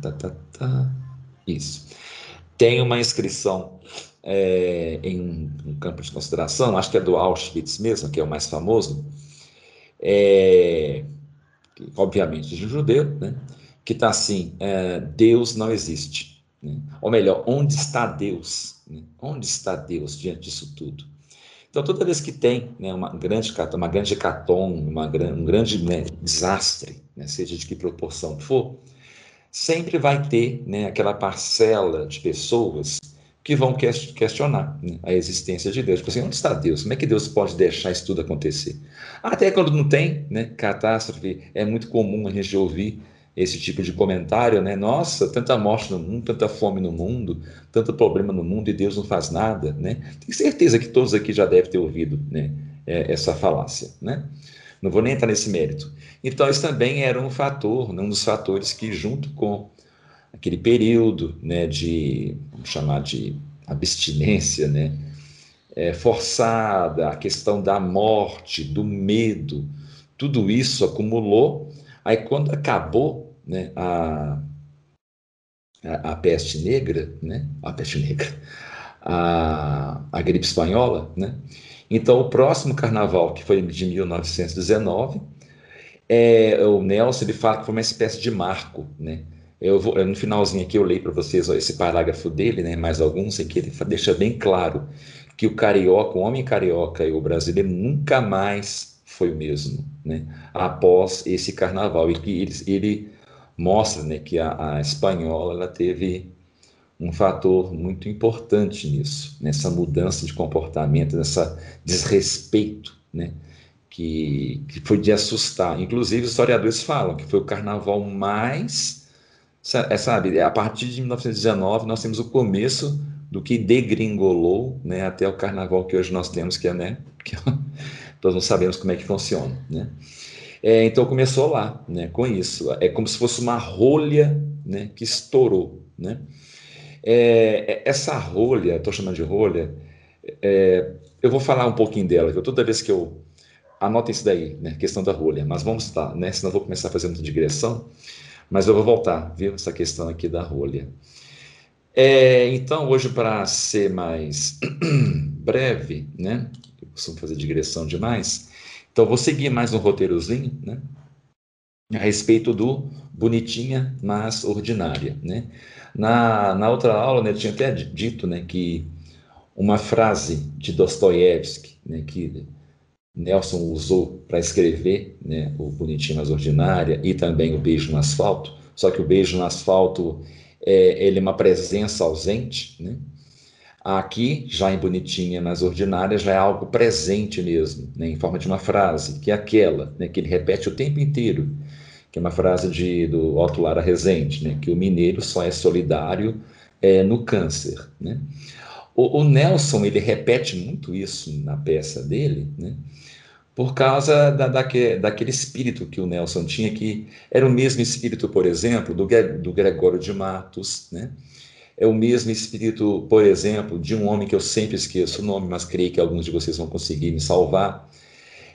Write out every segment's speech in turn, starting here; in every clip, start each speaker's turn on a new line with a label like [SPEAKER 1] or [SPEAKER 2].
[SPEAKER 1] tá, tá, tá. Isso. Tem uma inscrição é, em um campo de consideração, acho que é do Auschwitz mesmo, que é o mais famoso, é, obviamente de judeu, né? que está assim: é, Deus não existe. Né? Ou melhor, onde está Deus? Né? Onde está Deus diante disso tudo? Então, toda vez que tem né, uma grande uma grande hecatombe, uma, um grande né, desastre, né, seja de que proporção for, sempre vai ter né, aquela parcela de pessoas que vão questionar né, a existência de Deus. Tipo assim, onde está Deus? Como é que Deus pode deixar isso tudo acontecer? Até quando não tem né, catástrofe, é muito comum a gente ouvir esse tipo de comentário, né? Nossa, tanta morte no mundo, tanta fome no mundo, tanto problema no mundo e Deus não faz nada, né? Tenho certeza que todos aqui já devem ter ouvido né, é, essa falácia, né? Não vou nem entrar nesse mérito. Então, isso também era um fator, um dos fatores que, junto com aquele período né, de, vamos chamar de abstinência, né, é, forçada, a questão da morte, do medo, tudo isso acumulou. Aí, quando acabou né, a, a, a, peste negra, né, a peste negra, a, a gripe espanhola, né? Então, o próximo carnaval, que foi de 1919, é, o Nelson ele fala que foi uma espécie de marco, né? Eu vou, no finalzinho aqui eu leio para vocês ó, esse parágrafo dele, né, mais alguns, em que ele deixa bem claro que o carioca, o homem carioca e o brasileiro nunca mais foi o mesmo, né, após esse carnaval, e que ele, ele mostra né, que a, a espanhola ela teve um fator muito importante nisso, nessa mudança de comportamento, nessa desrespeito, né, que, que foi de assustar. Inclusive, historiadores falam que foi o carnaval mais, é, sabe, a partir de 1919 nós temos o começo do que degringolou, né, até o carnaval que hoje nós temos, que é, né, que nós não sabemos como é que funciona, né. É, então começou lá, né, com isso. É como se fosse uma rolha né, que estourou. Né? É, é essa rolha, estou chamando de rolha, é, eu vou falar um pouquinho dela, que toda vez que eu. Anotem isso daí, né, questão da rolha, mas vamos estar, né, senão eu vou começar muita digressão, mas eu vou voltar, viu, essa questão aqui da rolha. É, então, hoje, para ser mais breve, né, eu costumo fazer digressão demais, então, vou seguir mais um roteirozinho, né? A respeito do bonitinha, mas ordinária, né? Na, na outra aula, né, eu tinha até dito, né, que uma frase de Dostoiévski, né, que Nelson usou para escrever, né, o bonitinho, mas ordinária e também o beijo no asfalto, só que o beijo no asfalto é, ele é uma presença ausente, né? Aqui, já em bonitinha, nas ordinárias, já é algo presente mesmo, né, em forma de uma frase, que é aquela, né, que ele repete o tempo inteiro, que é uma frase de, do Otto Lara Rezende, né, que o mineiro só é solidário é, no câncer. Né? O, o, Nelson, ele repete muito isso na peça dele, né, por causa da, daque, daquele espírito que o Nelson tinha, que era o mesmo espírito, por exemplo, do, do Gregório de Matos, né, é o mesmo espírito, por exemplo, de um homem que eu sempre esqueço o nome, mas creio que alguns de vocês vão conseguir me salvar.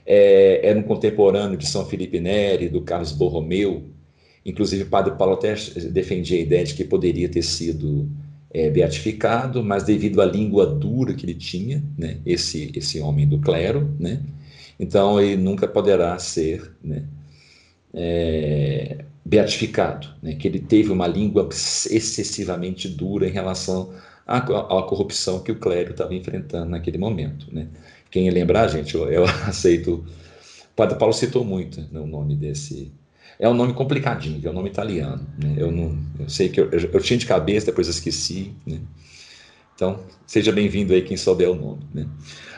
[SPEAKER 1] É, era um contemporâneo de São Felipe Neri, do Carlos Borromeu. Inclusive, o padre Paulo até defendia a ideia de que poderia ter sido é, beatificado, mas devido à língua dura que ele tinha, né, esse, esse homem do clero, né, então ele nunca poderá ser né, é, beatificado, né, que ele teve uma língua excessivamente dura em relação à, à corrupção que o clero estava enfrentando naquele momento. Né. Quem lembrar, gente, eu, eu aceito. O Padre Paulo citou muito né, o nome desse. É um nome complicadinho, é um nome italiano. Né? Eu, não, eu sei que eu, eu, eu, tinha de cabeça, depois esqueci. Né? Então, seja bem-vindo aí quem souber o nome. Né?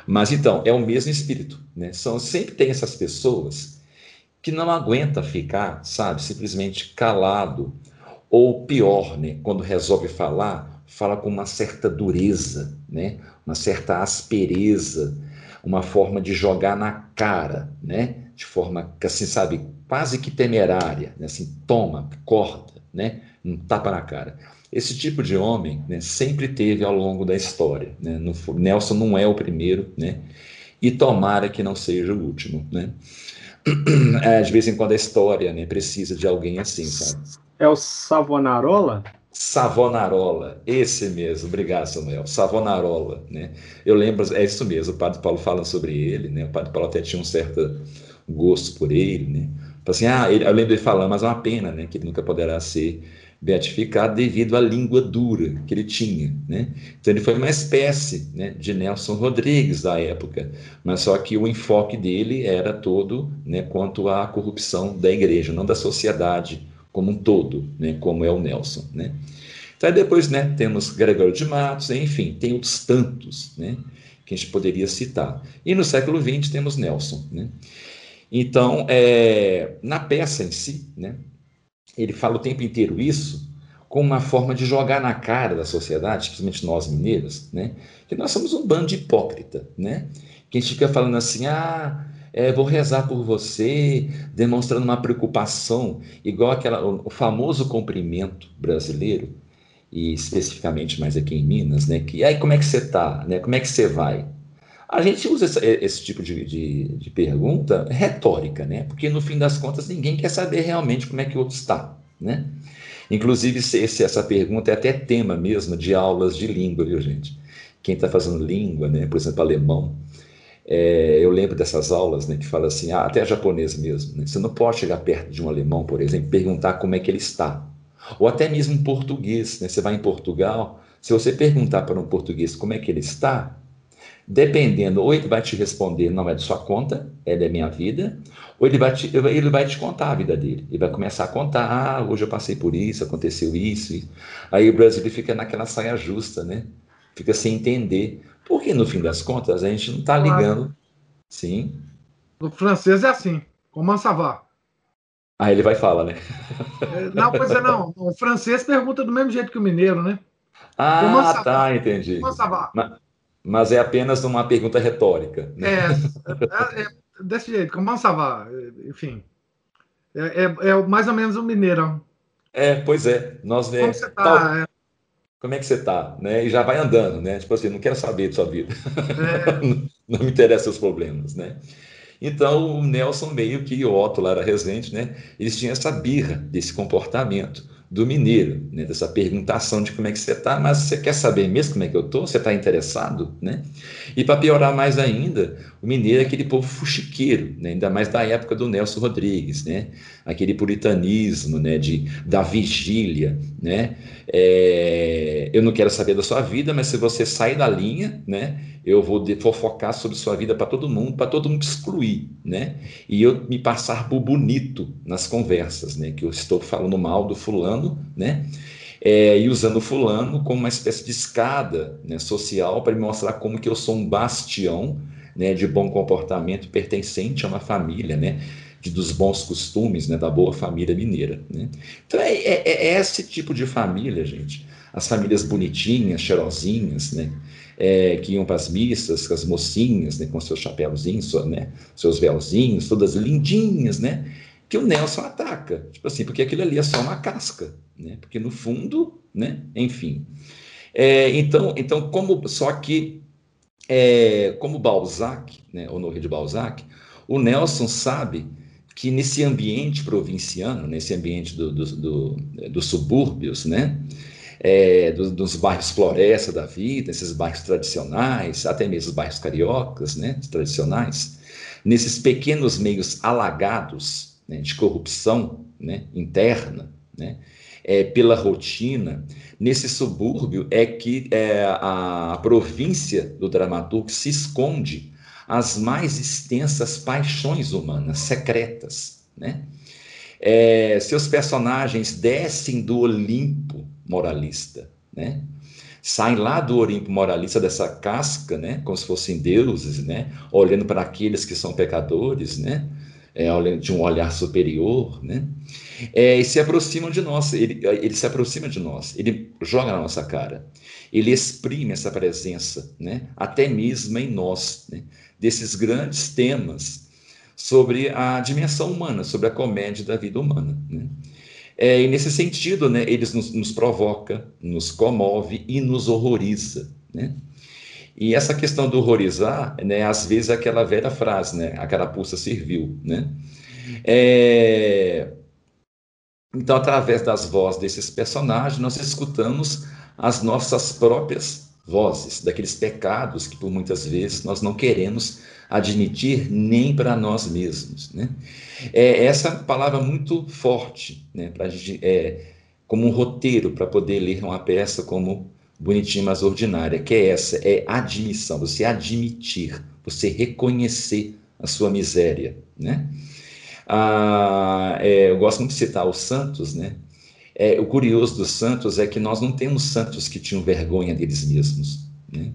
[SPEAKER 1] Mas então, é o mesmo espírito. Né? São, sempre tem essas pessoas que não aguenta ficar, sabe, simplesmente calado. Ou pior, né, quando resolve falar, fala com uma certa dureza, né, uma certa aspereza, uma forma de jogar na cara, né, de forma, assim, sabe, quase que temerária, né, assim, toma, corta, né, um tapa na cara. Esse tipo de homem né, sempre teve ao longo da história. Né? Nelson não é o primeiro, né? e tomara que não seja o último. Né? É, de vez em quando a história né, precisa de alguém assim, sabe?
[SPEAKER 2] É o Savonarola?
[SPEAKER 1] Savonarola, esse mesmo, obrigado Samuel, Savonarola, né? Eu lembro, é isso mesmo, o Padre Paulo fala sobre ele, né? O Padre Paulo até tinha um certo gosto por ele, né? Assim, ah, ele, eu lembro ele falando, mas é uma pena, né? Que ele nunca poderá ser beatificado devido à língua dura que ele tinha, né? Então ele foi uma espécie, né, de Nelson Rodrigues da época, mas só que o enfoque dele era todo, né, quanto à corrupção da igreja, não da sociedade como um todo, né, como é o Nelson, né? Então depois, né, temos Gregório de Matos, enfim, tem outros tantos, né, que a gente poderia citar. E no século XX temos Nelson, né? Então, é, na peça em si, né, ele fala o tempo inteiro isso como uma forma de jogar na cara da sociedade, principalmente nós mineiros, né, que nós somos um bando de hipócrita, né, que a gente fica falando assim, ah, é, vou rezar por você, demonstrando uma preocupação, igual aquela, o famoso cumprimento brasileiro, e especificamente mais aqui em Minas, né? Que aí como é que você está, né? Como é que você vai? A gente usa esse, esse tipo de, de, de, pergunta retórica, né? Porque no fim das contas ninguém quer saber realmente como é que o outro está, né? Inclusive se, essa pergunta é até tema mesmo de aulas de língua, viu gente? Quem está fazendo língua, né? Por exemplo, alemão, é, eu lembro dessas aulas né, que fala assim, ah, até japonês mesmo, né, você não pode chegar perto de um alemão, por exemplo, e perguntar como é que ele está. Ou até mesmo um português, né, você vai em Portugal, se você perguntar para um português como é que ele está, dependendo, ou ele vai te responder, não é de sua conta, é da minha vida, ou ele vai te, ele vai te contar a vida dele. Ele vai começar a contar, ah, hoje eu passei por isso, aconteceu isso. Aí o Brasil fica naquela saia justa, né? Fica sem entender. Porque no fim das contas a gente não está ligando. Sim.
[SPEAKER 2] No francês é assim, comment ça va?
[SPEAKER 1] Aí ele vai falar, né?
[SPEAKER 2] É, não, pois é, não. O francês pergunta do mesmo jeito que o mineiro, né?
[SPEAKER 1] Ah, tá, entendi. Mas, mas, é apenas uma pergunta retórica.
[SPEAKER 2] Né? É, é, é, desse jeito, comment ça va? Enfim. É, é, é mais ou menos o mineiro.
[SPEAKER 1] É, pois é. Nós,
[SPEAKER 2] Como você tá? Tal,
[SPEAKER 1] é como é que você está? Né? E já vai andando, né? Tipo assim, não quero saber de sua vida. É. não, me interessam os problemas, né? Então, o Nelson meio que, o Otto Lara Rezende, né? Eles tinham essa birra desse comportamento do mineiro, né? dessa perguntação de como é que você está, mas você quer saber mesmo como é que eu estou? Você está interessado? Né? E para piorar mais ainda, o mineiro é aquele povo fuxiqueiro, né? ainda mais da época do Nelson Rodrigues, né? aquele puritanismo né? de, da vigília. Né? É, eu não quero saber da sua vida, mas se você sair da linha, né? Eu vou fofocar sobre sua vida para todo mundo, para todo mundo excluir, né? E eu me passar por bonito nas conversas, né? Que eu estou falando mal do fulano, né? É, e usando o fulano como uma espécie de escada né, social para me mostrar como que eu sou um bastião né, de bom comportamento pertencente a uma família, né? De, dos bons costumes, né, da boa família mineira. Né? Então é, é, é esse tipo de família, gente. As famílias bonitinhas, cheirosinhas, né? É, que iam para as missas, com as mocinhas, né, com seus chapéuzinhos, né, seus véuzinhos, todas lindinhas, né? Que o Nelson ataca, tipo assim, porque aquilo ali é só uma casca, né? Porque no fundo, né? Enfim. É, então, então, como só que é, como Balzac, né, Honoré de Balzac, o Nelson sabe que nesse ambiente provinciano, nesse ambiente do, do, do, dos subúrbios, né, é, dos, dos, bairros floresta da vida, esses bairros tradicionais, até mesmo os bairros cariocas, né, tradicionais, nesses pequenos meios alagados né, de corrupção né, interna, né, é, pela rotina, nesse subúrbio é que é, a, província do dramaturgo se esconde as mais extensas paixões humanas, secretas, né? É, seus personagens descem do Olimpo moralista, né? Saem lá do Olimpo moralista dessa casca, né? Como se fossem deuses, né? Olhando para aqueles que são pecadores, né? É, de um olhar superior, né? É, e se aproximam de nós, ele, ele se aproxima de nós, ele joga na nossa cara, ele exprime essa presença, né? Até mesmo em nós, né? Desses grandes temas sobre a dimensão humana, sobre a comédia da vida humana, né? É, e nesse sentido, né, eles nos, nos provoca, nos comove e nos horroriza, né? E essa questão do horrorizar, né, às vezes é aquela velha frase, né, a carapuça serviu, né? É... Então, através das vozes desses personagens, nós escutamos as nossas próprias vozes, daqueles pecados que por muitas vezes nós não queremos admitir nem para nós mesmos. Né? É essa palavra muito forte, né, para é, como um roteiro para poder ler uma peça como bonitinha, mas ordinária, que é essa, é admissão, você admitir, você reconhecer a sua miséria, né? Ah, é, eu gosto muito de citar os santos, né? É, o curioso dos santos é que nós não temos santos que tinham vergonha deles mesmos, né?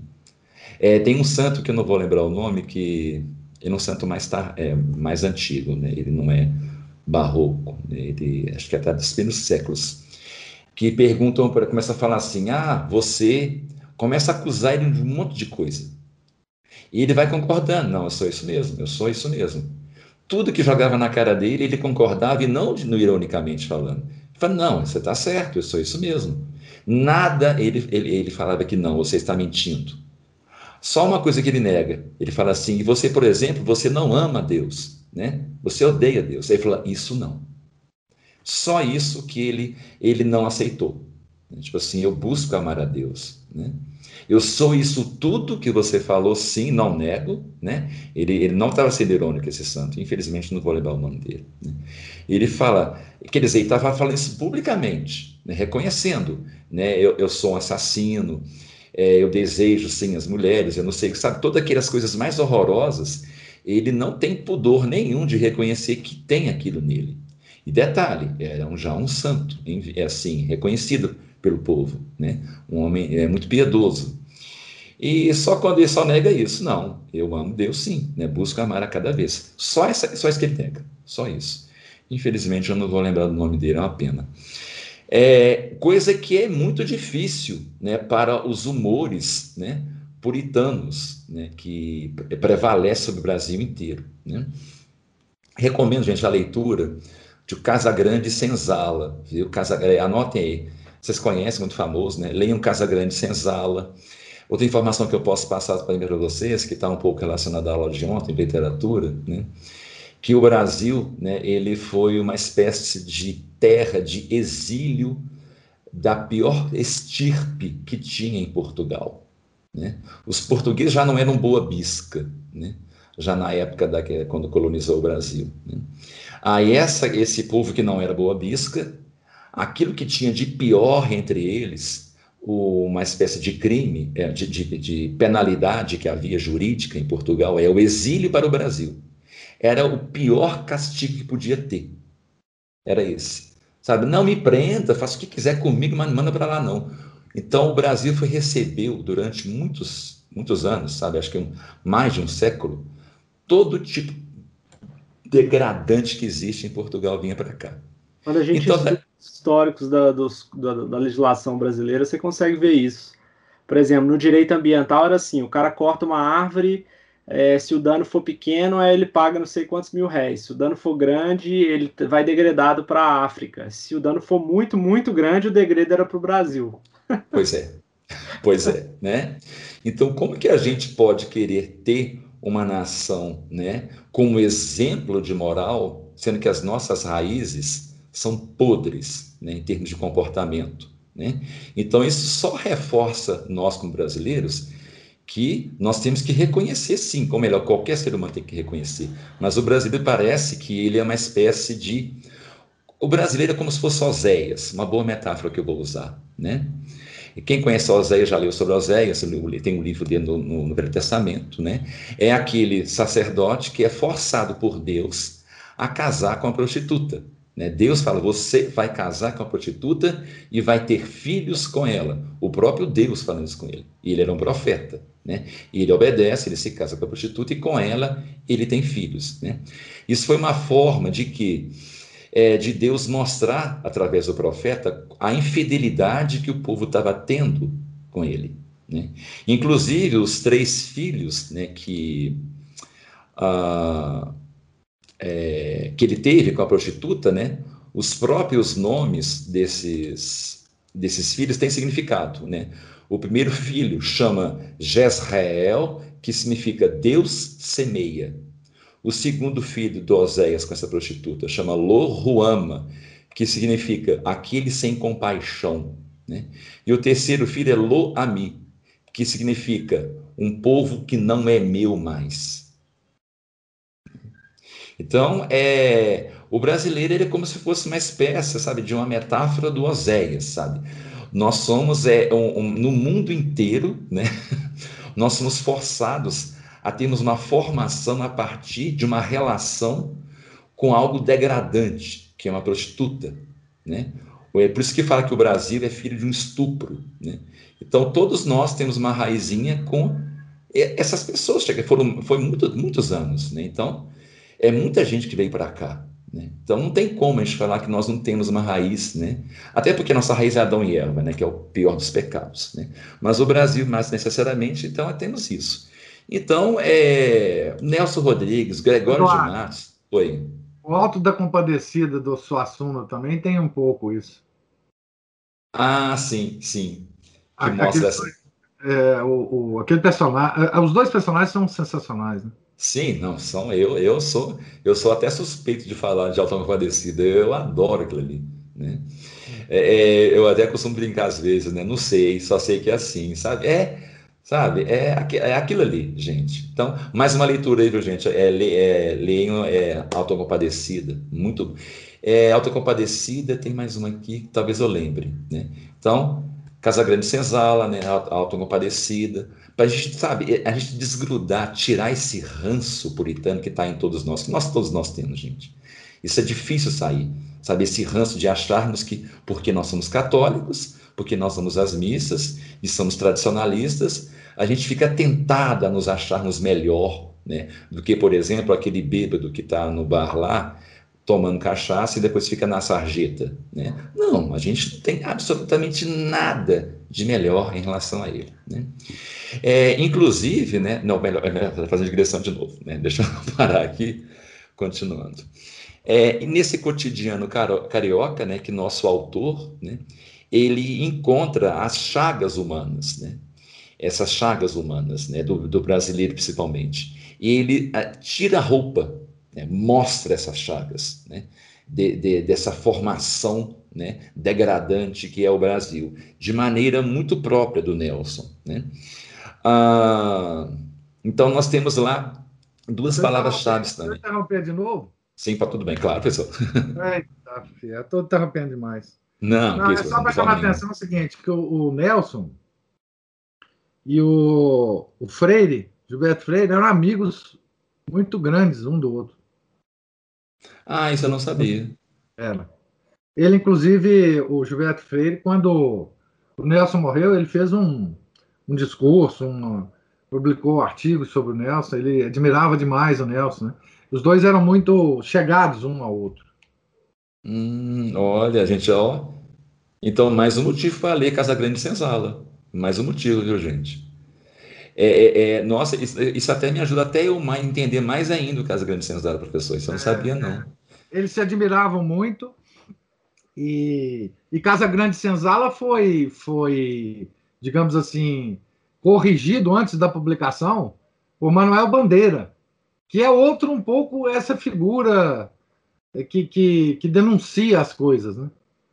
[SPEAKER 1] É, tem um santo que eu não vou lembrar o nome, que ele é um santo mais, tar, é, mais antigo, né? ele não é barroco, né? ele acho que é até dos primeiros séculos, que perguntam, começa a falar assim, ah, você começa a acusar ele de um monte de coisa. E ele vai concordando, não, eu sou isso mesmo, eu sou isso mesmo. Tudo que jogava na cara dele, ele concordava, e não, não ironicamente falando. Ele fala, não, você está certo, eu sou isso mesmo. Nada, ele, ele, ele falava que não, você está mentindo. Só uma coisa que ele nega. Ele fala assim: e você, por exemplo, você não ama Deus, né? Você odeia Deus. Aí ele fala: isso não. Só isso que ele ele não aceitou. Tipo assim, eu busco amar a Deus, né? Eu sou isso tudo que você falou, sim, não nego, né? Ele, ele não estava sendo irônico, esse santo, infelizmente não vou lembrar o nome dele. Né? Ele fala, quer dizer, ele estava falando isso publicamente, né? reconhecendo, né? Eu, eu sou um assassino, é, eu desejo sim as mulheres, eu não sei, sabe, todas aquelas coisas mais horrorosas, ele não tem pudor nenhum de reconhecer que tem aquilo nele. E detalhe, era um, já um santo, é assim, reconhecido pelo povo, né? Um homem é, muito piedoso. E só quando ele só nega isso, não, eu amo Deus sim, né? Busco amar a cada vez. Só, essa, só isso que ele nega, só isso. Infelizmente eu não vou lembrar do nome dele, é uma pena. É, coisa que é muito difícil né, para os humores né, puritanos, né, que prevalece sobre o Brasil inteiro. Né? Recomendo, gente, a leitura de Casagrande Senzala, viu? Casagrande, anotem aí. Vocês conhecem, muito famoso, né? Leiam Casagrande Senzala. Outra informação que eu posso passar para vocês, que está um pouco relacionada à aula de ontem, literatura, né? que o Brasil né, ele foi uma espécie de terra de exílio da pior estirpe que tinha em Portugal. Né? Os portugueses já não eram boa bisca, né? já na época da, quando colonizou o Brasil. Né? Aí essa, esse povo que não era boa bisca, aquilo que tinha de pior entre eles, uma espécie de crime, é, de, de, de penalidade que havia jurídica em Portugal, é o exílio para o Brasil. Era o pior castigo que podia ter. Era esse. Sabe? Não me prenda, faça o que quiser comigo, mas não manda para lá não. Então o Brasil foi recebeu durante muitos muitos anos, sabe? Acho que um, mais de um século, todo tipo degradante que existe em Portugal vinha para cá.
[SPEAKER 3] Quando a gente então, estuda históricos da, dos, da, da, legislação brasileira, você consegue ver isso. Por exemplo, no direito ambiental era assim: o cara corta uma árvore, é, se o dano for pequeno, aí ele paga não sei quantos mil réis. Se o dano for grande, ele vai degradado para a África. Se o dano for muito, muito grande, o degredo era para o Brasil.
[SPEAKER 1] Pois é, pois é, né? Então, como que a gente pode querer ter uma nação, né, como exemplo de moral, sendo que as nossas raízes são podres, né, em termos de comportamento, né? Então, isso só reforça nós como brasileiros que nós temos que reconhecer sim, ou melhor, qualquer ser humano tem que reconhecer. Mas o brasileiro parece que ele é uma espécie de. O brasileiro é como se fosse Oséias, uma boa metáfora que eu vou usar, né? E quem conhece Oséias já leu sobre Oséias, tem um livro dele no, no, no Velho Testamento, né? É aquele sacerdote que é forçado por Deus a casar com a prostituta. Né? Deus fala: você vai casar com a prostituta e vai ter filhos com ela. O próprio Deus falando isso com ele. E ele era um profeta. Né? E ele obedece, ele se casa com a prostituta e com ela ele tem filhos. Né? Isso foi uma forma de que é, de Deus mostrar através do profeta a infidelidade que o povo estava tendo com ele. Né? Inclusive os três filhos né, que ah, é, que ele teve com a prostituta, né, os próprios nomes desses, desses filhos têm significado. Né? O primeiro filho chama Jezreel, que significa Deus semeia. O segundo filho do Oséias com essa prostituta chama Loruama, que significa aquele sem compaixão. Né? E o terceiro filho é Lo-Ami, que significa um povo que não é meu mais. Então, é, o brasileiro ele é como se fosse uma espécie, sabe, de uma metáfora do Oséias, sabe? Nós somos, é, um, um, no mundo inteiro, né? Nós somos forçados a termos uma formação a partir de uma relação com algo degradante, que é uma prostituta, né? É por isso que fala que o Brasil é filho de um estupro, né? Então todos nós temos uma raizinha com essas pessoas, que foram foi muito, muitos anos, né? Então é muita gente que veio para cá, né? Então não tem como a gente falar que nós não temos uma raiz, né? Até porque nossa raiz é Adão e Eva, né? Que é o pior dos pecados, né? Mas o Brasil mais necessariamente, então temos isso. Então é Nelson Rodrigues, Gregório de Matos, oi.
[SPEAKER 2] O Alto da Compadecida do Suassuna também tem um pouco isso.
[SPEAKER 1] Ah, sim, sim. Que aquele, mostra essa...
[SPEAKER 2] é, o, o, aquele personagem. É, os dois personagens são sensacionais, né?
[SPEAKER 1] Sim, não, são eu, eu sou, eu sou até suspeito de falar de Alta Compadecida. Eu adoro aquilo ali, né? É, é, eu até costumo brincar às vezes, né? Não sei, só sei que é assim, sabe? É, Sabe? É, é aquilo ali, gente. Então, mais uma leitura aí, viu, gente? É, é, leiam é, Autocompadecida. Muito. É, Autocompadecida, tem mais uma aqui talvez eu lembre. Né? Então, Casa Grande Senzala, né? Autocompadecida. Para a gente, sabe, a gente desgrudar, tirar esse ranço puritano que está em todos nós, que nós todos nós temos, gente. Isso é difícil sair, sabe? Esse ranço de acharmos que, porque nós somos católicos, porque nós vamos às missas e somos tradicionalistas, a gente fica tentado a nos acharmos melhor né, do que, por exemplo, aquele bêbado que está no bar lá, tomando cachaça e depois fica na sarjeta. Né? Não, a gente não tem absolutamente nada de melhor em relação a ele. Né? É, inclusive, né, não, melhor, é melhor fazer digressão de novo, né? deixa eu parar aqui, continuando. É, nesse cotidiano carioca, né, que nosso autor, né, ele encontra as chagas humanas, né? essas chagas humanas, né? do, do brasileiro principalmente. E ele ah, tira a roupa, né? mostra essas chagas, né? de, de, dessa formação né? degradante que é o Brasil, de maneira muito própria do Nelson. Né? Ah, então, nós temos lá duas palavras-chave também.
[SPEAKER 2] Interromper de novo?
[SPEAKER 1] Sim, para tudo bem, claro, professor.
[SPEAKER 2] Eita, filho, estou interrompendo demais.
[SPEAKER 1] Não,
[SPEAKER 2] não é só para chamar a atenção o seguinte, que o, o, Nelson e o, o Freire, Gilberto Freire, eram amigos muito grandes um do outro.
[SPEAKER 1] Ah, isso eu não sabia.
[SPEAKER 2] Era. Ele, inclusive, o Gilberto Freire, quando o Nelson morreu, ele fez um, um discurso, um, publicou artigos sobre o Nelson, ele admirava demais o Nelson, né? Os dois eram muito chegados um ao outro.
[SPEAKER 1] Hum, olha, gente, ó. Então, mais um motivo para ler Casa Grande Senzala. Mais um motivo, viu, gente? É, é, é, nossa, isso, isso, até me ajuda até eu mais, entender mais ainda o Casa Grande Senzala, professor. Isso eu não sabia, não.
[SPEAKER 2] Eles se admiravam muito. E, e Casa Grande Senzala foi, foi, digamos assim, corrigido antes da publicação por Manuel Bandeira, que é outro um pouco essa figura que, que, que denuncia as coisas, né?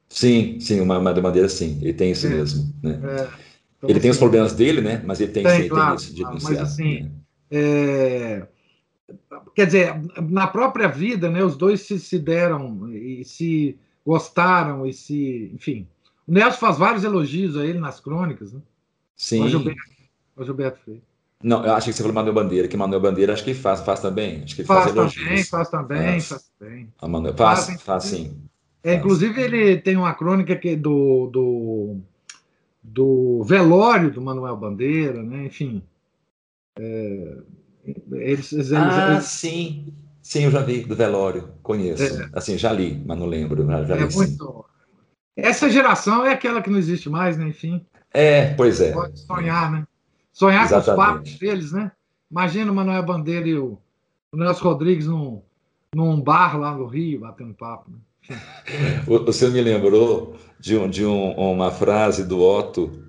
[SPEAKER 1] Sim, sim, uma, uma maneira sim, ele tem isso é, mesmo. Né? É, então, ele tem os problemas dele, né? Mas ele tem, tem, sim, claro, tem isso de denunciar.
[SPEAKER 2] Mas assim, né? é, quer dizer, na própria vida, né? Os dois se, se deram e se gostaram e se, enfim. O Nelson faz vários elogios a ele nas crônicas, né?
[SPEAKER 1] Sim. O
[SPEAKER 2] Gilberto, Gilberto Freire.
[SPEAKER 1] Não, eu acho que você falou Manuel Bandeira, que Manuel Bandeira acho que faz, faz também. Acho que
[SPEAKER 2] faz, faz também, faz também, faz, também.
[SPEAKER 1] A Manuel, faz, faz, faz sim.
[SPEAKER 2] É, inclusive, ele tem uma crônica que do, do, do velório do Manuel Bandeira, né? enfim. É,
[SPEAKER 1] eles, eles, ah, eles... sim. Sim, eu já vi do velório, conheço. É. Assim, já li, mas não lembro. Já,
[SPEAKER 2] é
[SPEAKER 1] li,
[SPEAKER 2] muito... Essa geração é aquela que não existe mais, né? Enfim.
[SPEAKER 1] É, pois é.
[SPEAKER 2] Pode sonhar, né? Sonhar Exatamente. com os papos deles, né? Imagina o Manuel Bandeira e o, o Nelson Rodrigues num, num bar lá no Rio, batendo papo. Né?
[SPEAKER 1] o, senhor me lembrou de, um, de um, uma frase do Otto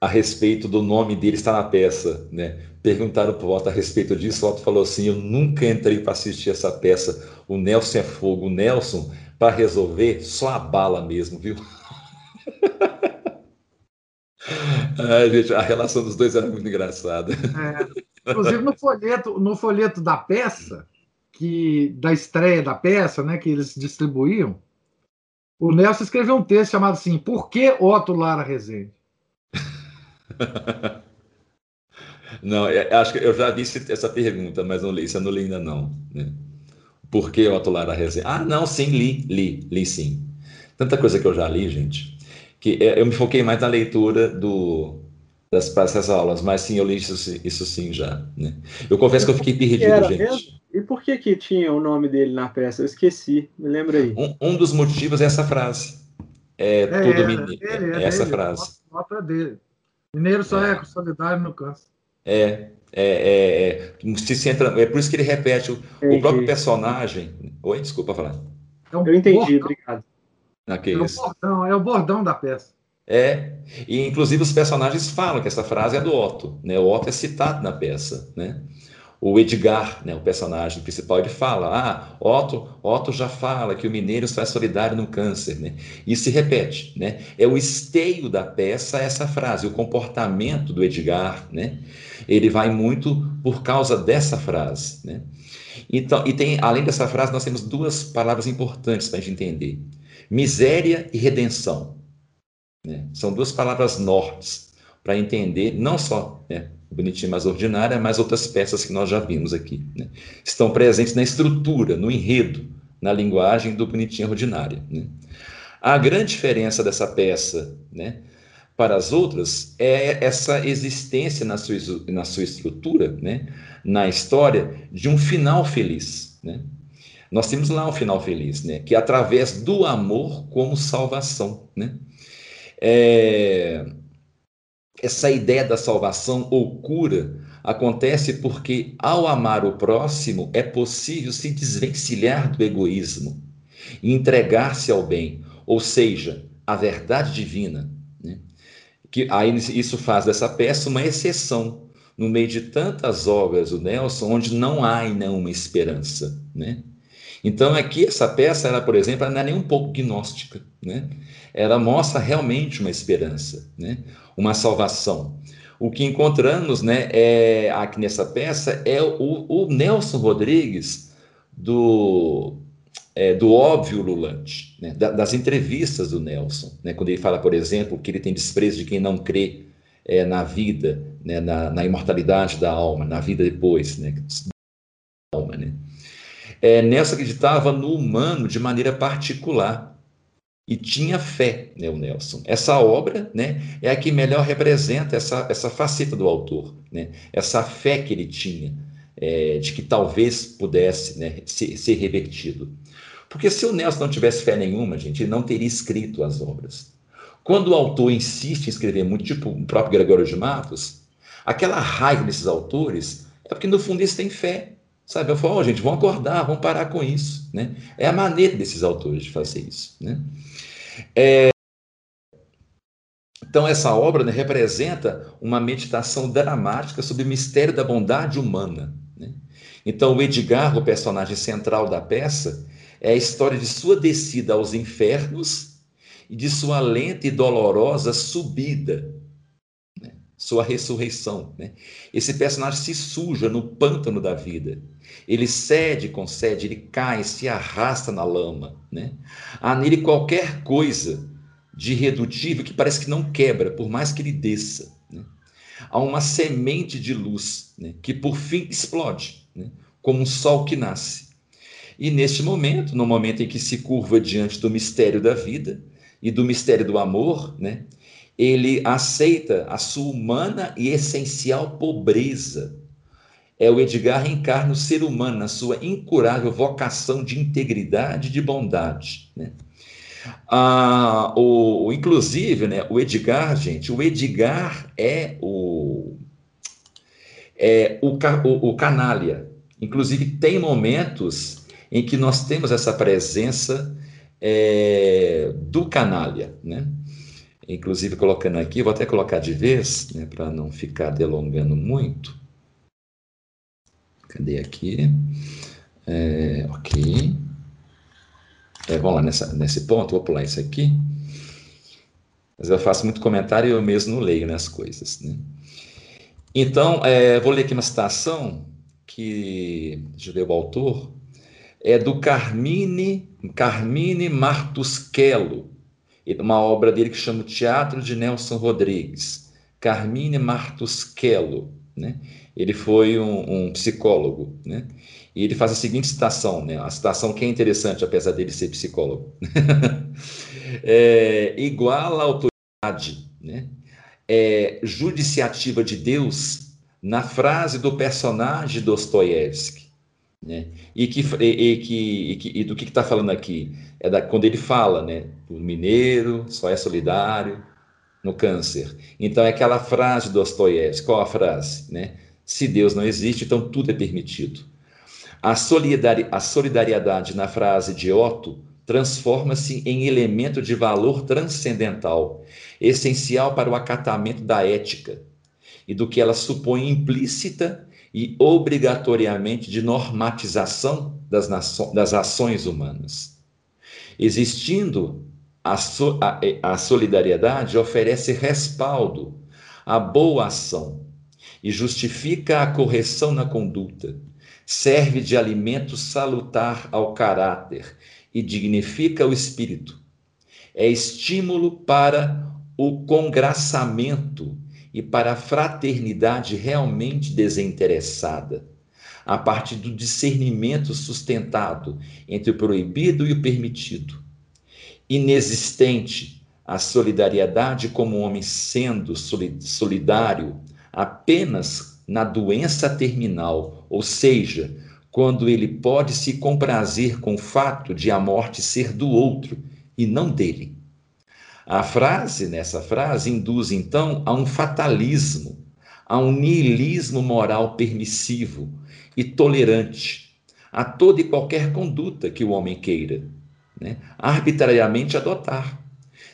[SPEAKER 1] a respeito do nome dele está na peça, né? Perguntaram para o Otto a respeito disso, o Otto falou assim: Eu nunca entrei para assistir essa peça. O Nelson é fogo. O Nelson para resolver, só a bala mesmo, viu? Ai, gente, a relação dos dois era muito engraçada.
[SPEAKER 2] É, inclusive no folheto, no folheto da peça, que da estreia da peça, né, que eles distribuíam, o Nelson escreveu um texto chamado assim: Por que Otto Lara Rezende?
[SPEAKER 1] não, é, acho que eu já vi essa pergunta, mas não li. Isso eu não li ainda não. Né? Por que Otto Lara Rezende? Ah, não, sim, li, li, li sim. Tanta coisa que eu já li, gente, que é, eu me foquei mais na leitura do, das, dessas aulas, mas sim, eu li isso, isso sim já. Né? Eu confesso que eu fiquei perdido, Era gente. Mesmo?
[SPEAKER 3] E por que que tinha o nome dele na peça? Eu esqueci, me lembra aí.
[SPEAKER 1] Um, um dos motivos é essa frase. É, é tudo mineiro. É, é, essa dele, frase.
[SPEAKER 2] Nota dele. Mineiro só é, é solidário no câncer.
[SPEAKER 1] É, é, é, é, se centra, é por isso que ele repete. O, o próprio personagem. Oi, desculpa falar.
[SPEAKER 3] É um Eu entendi, bordão. obrigado.
[SPEAKER 2] Ah, é, o bordão, é o bordão da peça.
[SPEAKER 1] É, e inclusive os personagens falam que essa frase é do Otto, né? O Otto é citado na peça, né? O Edgar, né, o personagem principal, ele fala: Ah, Otto, Otto já fala que o mineiro está solidário no câncer. Né? E se repete. Né? É o esteio da peça essa frase, o comportamento do Edgar. Né? Ele vai muito por causa dessa frase. Né? Então, e tem, além dessa frase, nós temos duas palavras importantes para a gente entender: miséria e redenção. Né? São duas palavras nortes para entender não só né, Bonitinha mais ordinária, mas outras peças que nós já vimos aqui. Né? Estão presentes na estrutura, no enredo, na linguagem do Bonitinha Ordinária. Né? A grande diferença dessa peça né, para as outras é essa existência na sua, na sua estrutura, né, na história, de um final feliz. Né? Nós temos lá um final feliz, né, que é através do amor como salvação. Né? É essa ideia da salvação ou cura acontece porque, ao amar o próximo, é possível se desvencilhar do egoísmo e entregar-se ao bem, ou seja, à verdade divina. Né? Que aí isso faz dessa peça uma exceção no meio de tantas obras do Nelson, onde não há nenhuma esperança. Né? Então, aqui, essa peça, ela, por exemplo, ela não é nem um pouco gnóstica. Né? Ela mostra realmente uma esperança. Né? uma salvação. O que encontramos né, é, aqui nessa peça é o, o Nelson Rodrigues do, é, do óbvio lulante, né, das entrevistas do Nelson, né, quando ele fala, por exemplo, que ele tem desprezo de quem não crê é, na vida, né, na, na, imortalidade da alma, na vida depois, né, da alma. Né. É, Nelson acreditava no humano de maneira particular, e tinha fé, né, o Nelson. Essa obra né, é a que melhor representa essa, essa faceta do autor, né, essa fé que ele tinha, é, de que talvez pudesse né, ser, ser revertido. Porque se o Nelson não tivesse fé nenhuma, gente, ele não teria escrito as obras. Quando o autor insiste em escrever muito, tipo o próprio Gregório de Matos, aquela raiva desses autores é porque no fundo eles têm fé. Sabe? Eu falo, oh, gente, vamos acordar, vamos parar com isso. Né? É a maneira desses autores de fazer isso. Né? É... Então, essa obra né, representa uma meditação dramática sobre o mistério da bondade humana. Né? Então, o Edgar, o personagem central da peça, é a história de sua descida aos infernos e de sua lenta e dolorosa subida? Sua ressurreição. Né? Esse personagem se suja no pântano da vida ele cede, concede, ele cai, se arrasta na lama. Né? Há nele qualquer coisa de irredutível que parece que não quebra, por mais que ele desça. Né? Há uma semente de luz né? que por fim explode, né? como um sol que nasce. E neste momento, no momento em que se curva diante do mistério da vida e do mistério do amor, né? Ele aceita a sua humana e essencial pobreza é o Edgar reencarna o ser humano na sua incurável vocação de integridade e de bondade. Né? Ah, o, inclusive, né, o Edgar, gente, o Edgar é o, é o, o, o canalha. Inclusive, tem momentos em que nós temos essa presença é, do canalha, né? Inclusive, colocando aqui, vou até colocar de vez, né, para não ficar delongando muito. Cadê aqui? É, ok. É, vamos lá nessa, nesse ponto, vou pular isso aqui. Mas eu faço muito comentário e eu mesmo não leio né, as coisas. Né? Então, é, vou ler aqui uma citação que, deixa o autor, é do Carmine, Carmine Martuscello, uma obra dele que chama Teatro de Nelson Rodrigues. Carmine Martuscello, né? Ele foi um, um psicólogo, né? E ele faz a seguinte citação, né? A citação que é interessante, apesar dele ser psicólogo. é, igual a autoridade, né? É, judiciativa de Deus na frase do personagem Dostoiévski. Né? E, que, e, que, e, que, e do que está falando aqui? É da, quando ele fala, né? O mineiro só é solidário no câncer. Então é aquela frase do Dostoiévski. Qual a frase? Né? Se Deus não existe, então tudo é permitido. A, solidari a solidariedade na frase de Otto transforma-se em elemento de valor transcendental, essencial para o acatamento da ética e do que ela supõe implícita e obrigatoriamente de normatização das, das ações humanas. Existindo a, so a, a solidariedade, oferece respaldo à boa ação e justifica a correção na conduta, serve de alimento salutar ao caráter e dignifica o espírito. É estímulo para o congraçamento e para a fraternidade realmente desinteressada, a partir do discernimento sustentado entre o proibido e o permitido. Inexistente a solidariedade como homem sendo solidário apenas na doença terminal, ou seja, quando ele pode se comprazer com o fato de a morte ser do outro e não dele. A frase, nessa frase, induz então a um fatalismo, a um niilismo moral permissivo e tolerante a toda e qualquer conduta que o homem queira né, arbitrariamente adotar.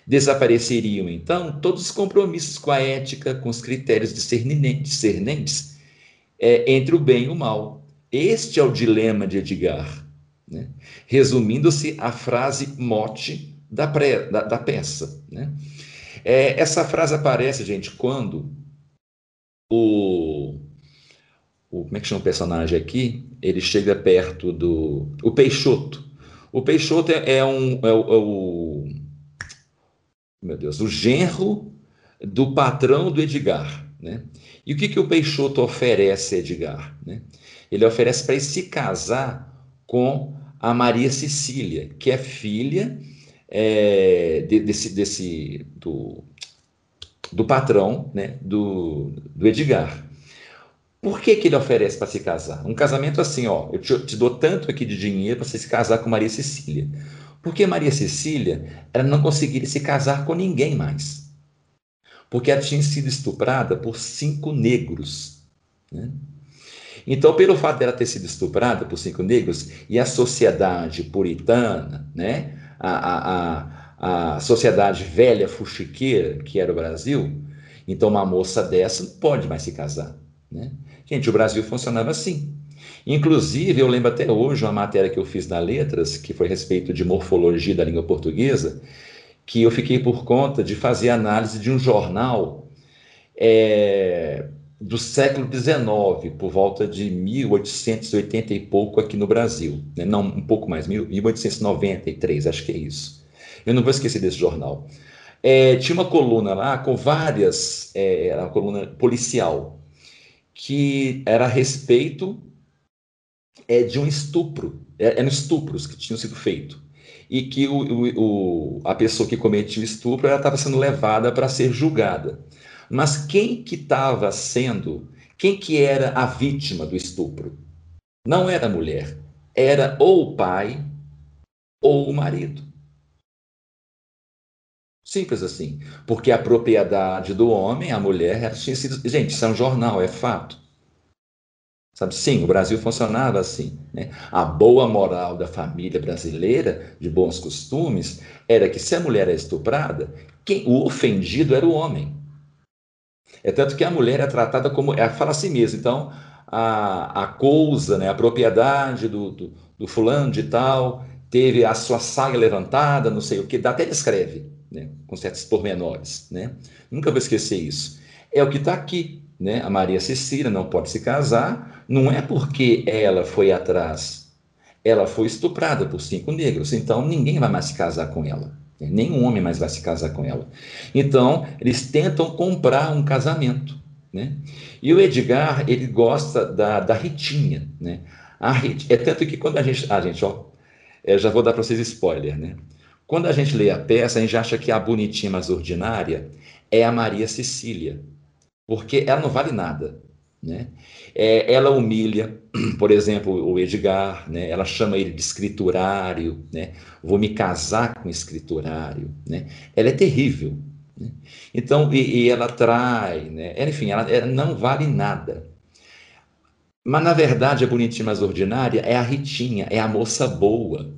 [SPEAKER 1] Desapareceriam então todos os compromissos com a ética, com os critérios discernentes é, entre o bem e o mal. Este é o dilema de Edgar. Né? Resumindo-se a frase mote da, pré, da, da peça. Né? É, essa frase aparece, gente, quando o, o. Como é que chama o personagem aqui? Ele chega perto do. O Peixoto. O Peixoto é, é um. É o, é o, meu Deus, o genro do patrão do Edgar. Né? E o que, que o Peixoto oferece a Edgar? Né? Ele oferece para ele se casar com a Maria Cecília, que é filha é, desse, desse do, do patrão, né, do, do Edgar. Por que, que ele oferece para se casar? Um casamento assim, ó, eu te, te dou tanto aqui de dinheiro para você se casar com Maria Cecília. Porque Maria Cecília, ela não conseguiria se casar com ninguém mais. Porque ela tinha sido estuprada por cinco negros. Né? Então, pelo fato dela ter sido estuprada por cinco negros e a sociedade puritana, né, a, a, a sociedade velha fuxiqueira que era o Brasil, então uma moça dessa não pode mais se casar. Né? Gente, o Brasil funcionava assim. Inclusive, eu lembro até hoje uma matéria que eu fiz na Letras, que foi a respeito de morfologia da língua portuguesa, que eu fiquei por conta de fazer análise de um jornal é, do século XIX, por volta de 1880 e pouco aqui no Brasil. Né? Não, um pouco mais, 1893, acho que é isso. Eu não vou esquecer desse jornal. É, tinha uma coluna lá com várias, é, era uma coluna policial, que era a respeito é, de um estupro, é, eram estupros que tinham sido feitos. E que o, o, a pessoa que cometia o estupro estava sendo levada para ser julgada. Mas quem que estava sendo, quem que era a vítima do estupro? Não era a mulher, era ou o pai ou o marido. Simples assim. Porque a propriedade do homem, a mulher, tinha sido. Gente, isso é um jornal, é fato. Sabe? Sim, o Brasil funcionava assim. Né? A boa moral da família brasileira, de bons costumes, era que se a mulher é estuprada, quem, o ofendido era o homem. É tanto que a mulher é tratada como. Ela fala assim mesmo. Então, a, a coisa, né, a propriedade do, do, do fulano de tal teve a sua saia levantada, não sei o que, dá até descreve, né? com certos pormenores. Né? Nunca vou esquecer isso. É o que está aqui. Né? A Maria Cecília não pode se casar, não é porque ela foi atrás, ela foi estuprada por cinco negros, então ninguém vai mais se casar com ela. Né? Nenhum homem mais vai se casar com ela. Então, eles tentam comprar um casamento. Né? E o Edgar, ele gosta da, da Ritinha. Né? A Rit... É tanto que quando a gente. A gente, ó, é, já vou dar para vocês spoiler, né? Quando a gente lê a peça, a gente acha que a bonitinha mais ordinária é a Maria Cecília, porque ela não vale nada. Né? É, ela humilha, por exemplo, o Edgar, né? ela chama ele de escriturário, né? vou me casar com escriturário. Né? Ela é terrível. Né? Então, e, e, ela trai, né? enfim, ela, ela, não vale nada. Mas, na verdade, a bonitinha mais ordinária é a Ritinha, é a moça boa.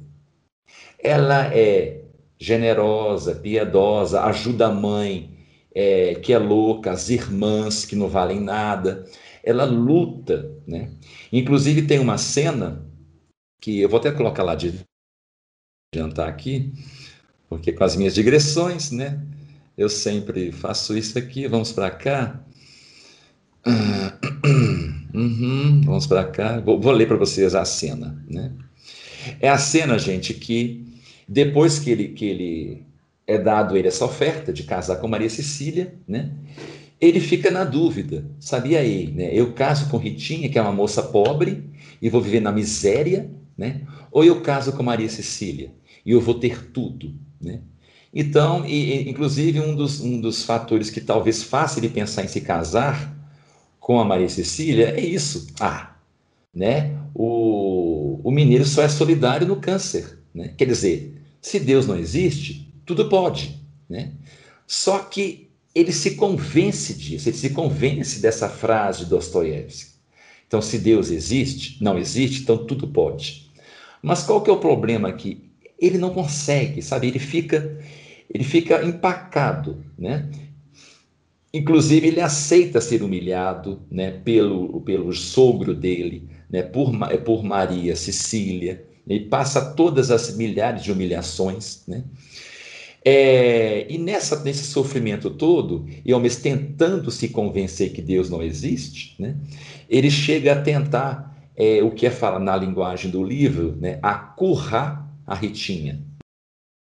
[SPEAKER 1] Ela é generosa, piedosa, ajuda a mãe é, que é louca, as irmãs que não valem nada. Ela luta, né? Inclusive tem uma cena que eu vou até colocar lá de adiantar aqui, porque com as minhas digressões, né? Eu sempre faço isso aqui. Vamos para cá. Uhum, vamos para cá. Vou, vou ler para vocês a cena, né? É a cena, gente, que depois que ele, que ele é dado ele essa oferta de casar com Maria Cecília, né? Ele fica na dúvida, sabia aí, né? Eu caso com Ritinha, que é uma moça pobre, e vou viver na miséria, né? Ou eu caso com Maria Cecília e eu vou ter tudo, né? Então, e, inclusive, um dos, um dos fatores que talvez faça ele pensar em se casar com a Maria Cecília é isso. Ah, né? O, o mineiro só é solidário no câncer, né? Quer dizer, se Deus não existe, tudo pode, né? Só que ele se convence disso, ele se convence dessa frase de Dostoiévski. Então, se Deus existe, não existe, então tudo pode. Mas qual que é o problema aqui? Ele não consegue, sabe? Ele fica, ele fica empacado, né? Inclusive, ele aceita ser humilhado né, pelo, pelo sogro dele, né, por, por Maria Cecília, ele passa todas as milhares de humilhações. Né? É, e nessa, nesse sofrimento todo, e ao mesmo tentando se convencer que Deus não existe, né, ele chega a tentar é, o que é fala na linguagem do livro, né, acurrar a Ritinha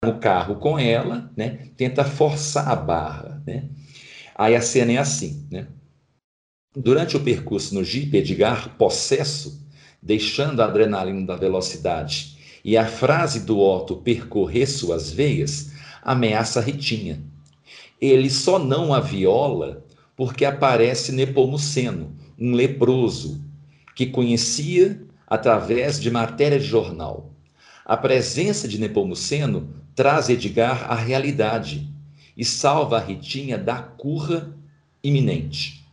[SPEAKER 1] no carro com ela, né, tenta forçar a barra. Né? Aí a cena é assim. Né? Durante o percurso no Jeep, Edgar, possesso, deixando a adrenalina da velocidade e a frase do Otto percorrer suas veias, ameaça Ritinha. Ele só não a viola porque aparece Nepomuceno, um leproso, que conhecia através de matéria de jornal. A presença de Nepomuceno traz Edgar à realidade e salva a Ritinha da curra iminente.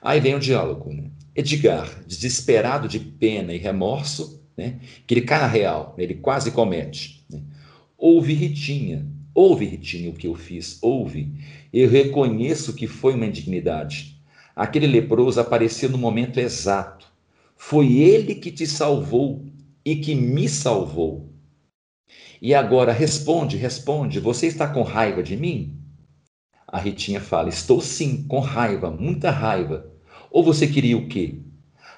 [SPEAKER 1] Aí vem o diálogo. Né? Edgar, desesperado de pena e remorso, né? que ele cai na real, ele quase comete. Né? Ouve Ritinha, Ouve, Ritinho, o que eu fiz, ouve. Eu reconheço que foi uma indignidade. Aquele leproso apareceu no momento exato. Foi ele que te salvou e que me salvou. E agora responde, responde, você está com raiva de mim? A Ritinha fala: Estou sim, com raiva, muita raiva. Ou você queria o quê?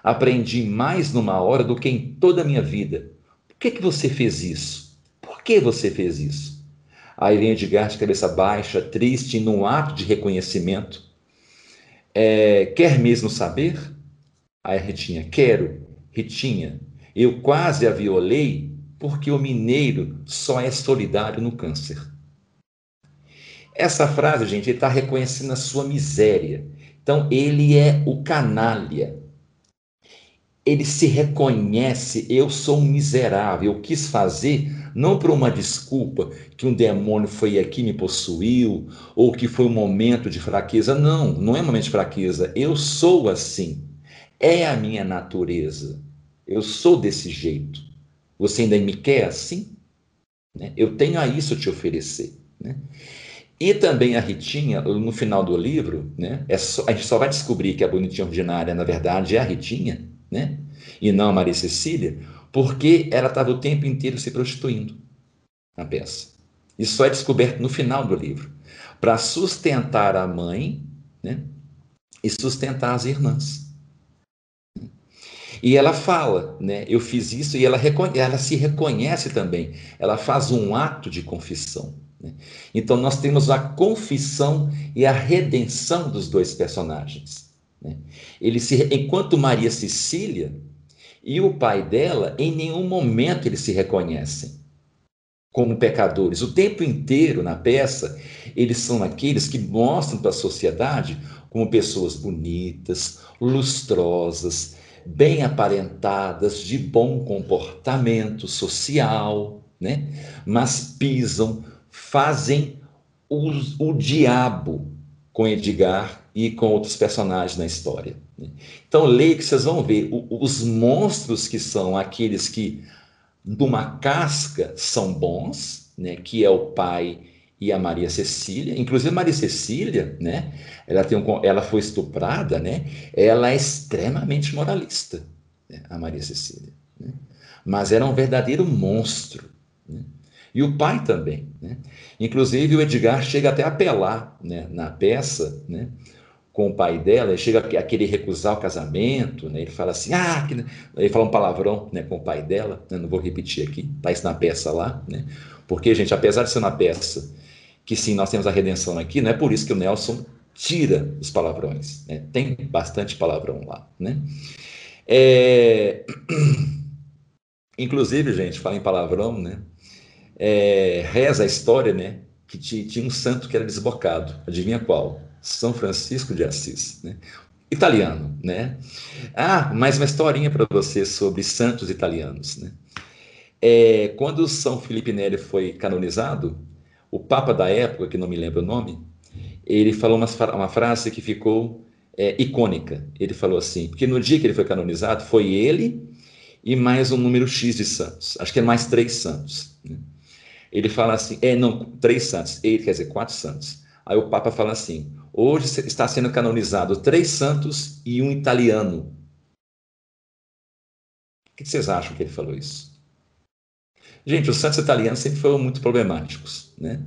[SPEAKER 1] Aprendi mais numa hora do que em toda a minha vida. Por que, que você fez isso? Por que você fez isso? Aí vem Edgar de cabeça baixa, triste, num ato de reconhecimento. É, quer mesmo saber? Aí a Ritinha, quero. Ritinha, eu quase a violei porque o mineiro só é solidário no câncer. Essa frase, gente, ele está reconhecendo a sua miséria. Então, ele é o canalha. Ele se reconhece, eu sou um miserável, eu quis fazer não por uma desculpa que um demônio foi aqui me possuiu ou que foi um momento de fraqueza. Não, não é um momento de fraqueza. Eu sou assim. É a minha natureza. Eu sou desse jeito. Você ainda me quer assim? Né? Eu tenho a isso te oferecer. Né? E também a Ritinha, no final do livro, né, é só, a gente só vai descobrir que a bonitinha ordinária, na verdade, é a Ritinha, né? e não a Maria Cecília, porque ela estava o tempo inteiro se prostituindo na peça. Isso só é descoberto no final do livro. Para sustentar a mãe né, e sustentar as irmãs. E ela fala, né? Eu fiz isso e ela, ela se reconhece também. Ela faz um ato de confissão. Né? Então nós temos a confissão e a redenção dos dois personagens. Né? Ele se, enquanto Maria Cecília e o pai dela, em nenhum momento eles se reconhecem como pecadores. O tempo inteiro na peça, eles são aqueles que mostram para a sociedade como pessoas bonitas, lustrosas, bem aparentadas, de bom comportamento social, né? Mas pisam, fazem o, diabo com Edgar e com outros personagens na história. Né? Então, leia que vocês vão ver o, os monstros que são aqueles que, numa casca, são bons, né? que é o pai e a Maria Cecília, inclusive Maria Cecília, né? Ela tem um, ela foi estuprada, né? Ela é extremamente moralista, né? a Maria Cecília, né? Mas era um verdadeiro monstro? E o pai também, né? Inclusive o Edgar chega até a apelar, né? Na peça, né? Com o pai dela, ele chega a querer recusar o casamento, né? Ele fala assim, ah, ele fala um palavrão, né? Com o pai dela, né? não vou repetir aqui, tá isso na peça lá, né? Porque, gente, apesar de ser uma peça que sim, nós temos a redenção aqui, não é por isso que o Nelson tira os palavrões, né? tem bastante palavrão lá, né? É... Inclusive, gente, fala em palavrão, né? É... Reza a história, né? Que tinha um santo que era desbocado, adivinha qual? São Francisco de Assis, né? Italiano, né? Ah, mais uma historinha para você sobre santos italianos, né? É, quando São Felipe Neri foi canonizado, o Papa da época, que não me lembro o nome, ele falou uma, uma frase que ficou é, icônica. Ele falou assim, porque no dia que ele foi canonizado, foi ele e mais um número X de santos. Acho que é mais três santos. Né? Ele fala assim, é, não, três santos. Ele quer dizer, quatro santos. Aí o Papa fala assim, hoje está sendo canonizado três santos e um italiano. O que vocês acham que ele falou isso? Gente, os santos italianos sempre foram muito problemáticos, né?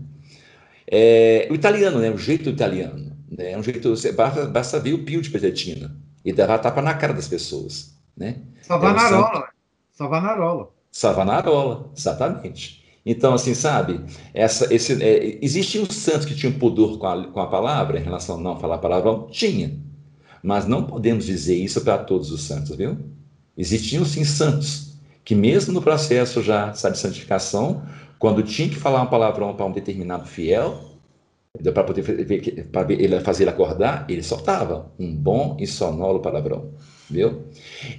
[SPEAKER 1] É, o italiano, né? O jeito italiano, né? É um jeito, basta, basta ver o Pio de Petetina e dava tapa na cara das pessoas, né?
[SPEAKER 2] Savanarola, é um Savanarola.
[SPEAKER 1] Savanarola, exatamente. Então, assim, sabe, essa, esse, é, existiam santos que tinham pudor com a, com a palavra, em relação a não falar palavrão? Tinha. Mas não podemos dizer isso para todos os santos, viu? Existiam sim santos que mesmo no processo já sabe, de santificação, quando tinha que falar uma palavrão para um determinado fiel, para poder para ele fazer ele acordar, ele soltava um bom e sonoro palavrão, viu?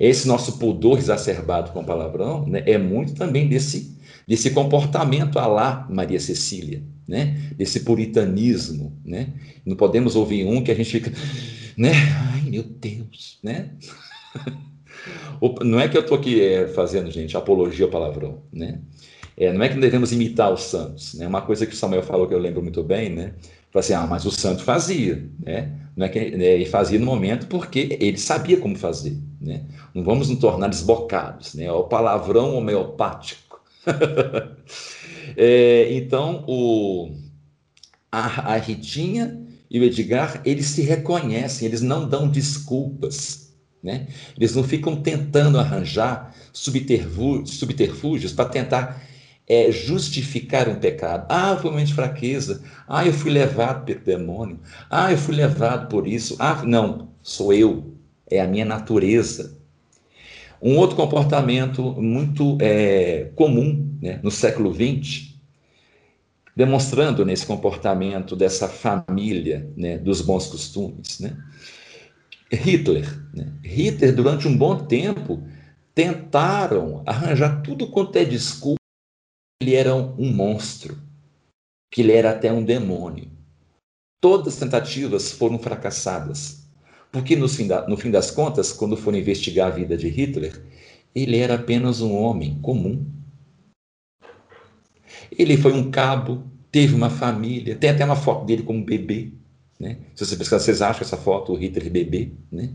[SPEAKER 1] Esse nosso pudor exacerbado com palavrão, né, é muito também desse desse comportamento a lá Maria Cecília, né? Desse puritanismo, né? Não podemos ouvir um que a gente fica, né? Ai, meu Deus, né? Não é que eu estou aqui é, fazendo, gente, apologia ao palavrão, né? É, não é que devemos imitar os santos, né? Uma coisa que o Samuel falou que eu lembro muito bem, né? Falou assim, ah, mas o santo fazia, né? Não é que né, fazia no momento porque ele sabia como fazer, né? Não vamos nos tornar desbocados, né? O palavrão homeopático. é, então, o, a, a Ritinha e o Edgar, eles se reconhecem, eles não dão desculpas, né? Eles não ficam tentando arranjar subterfúgios para tentar é, justificar um pecado. Ah, foi uma momento de fraqueza. Ah, eu fui levado pelo demônio. Ah, eu fui levado por isso. Ah, não, sou eu. É a minha natureza. Um outro comportamento muito é, comum né, no século XX, demonstrando nesse comportamento dessa família né, dos bons costumes, né? Hitler. Né? Hitler, durante um bom tempo, tentaram arranjar tudo quanto é desculpa que ele era um monstro, que ele era até um demônio. Todas as tentativas foram fracassadas, porque no fim, da, no fim das contas, quando foram investigar a vida de Hitler, ele era apenas um homem comum. Ele foi um cabo, teve uma família, tem até uma foto dele como bebê. Né? Se você pesquisar, vocês acham essa foto, o Hitler bebê. Né?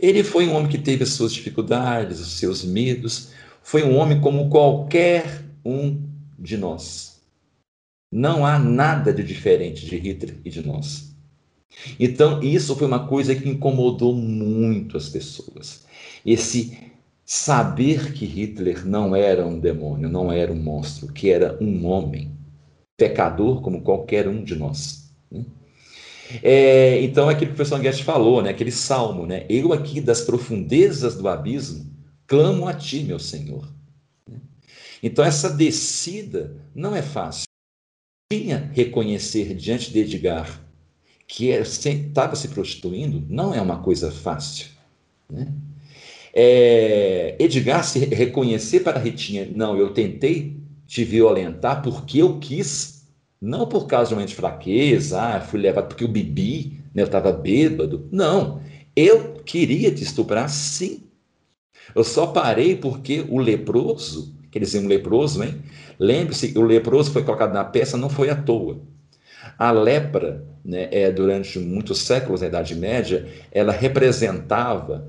[SPEAKER 1] Ele foi um homem que teve as suas dificuldades, os seus medos, foi um homem como qualquer um de nós. Não há nada de diferente de Hitler e de nós. Então, isso foi uma coisa que incomodou muito as pessoas. Esse saber que Hitler não era um demônio, não era um monstro, que era um homem, pecador como qualquer um de nós. Né? É, então, aquilo que o professor Guedes falou, né, aquele salmo, né, eu aqui das profundezas do abismo clamo a ti, meu Senhor. Então, essa descida não é fácil. Tinha reconhecer diante de Edgar que estava se prostituindo não é uma coisa fácil. Né? É, Edgar se reconhecer para Ritinha, não, eu tentei te violentar porque eu quis, não por causa de uma fraqueza, ah, fui levado porque eu bebi, né, eu estava bêbado. Não, eu queria te estuprar sim. Eu só parei porque o leproso, quer dizer, um leproso, hein? Lembre-se, o leproso foi colocado na peça não foi à toa. A lepra, né, é, durante muitos séculos da Idade Média, ela representava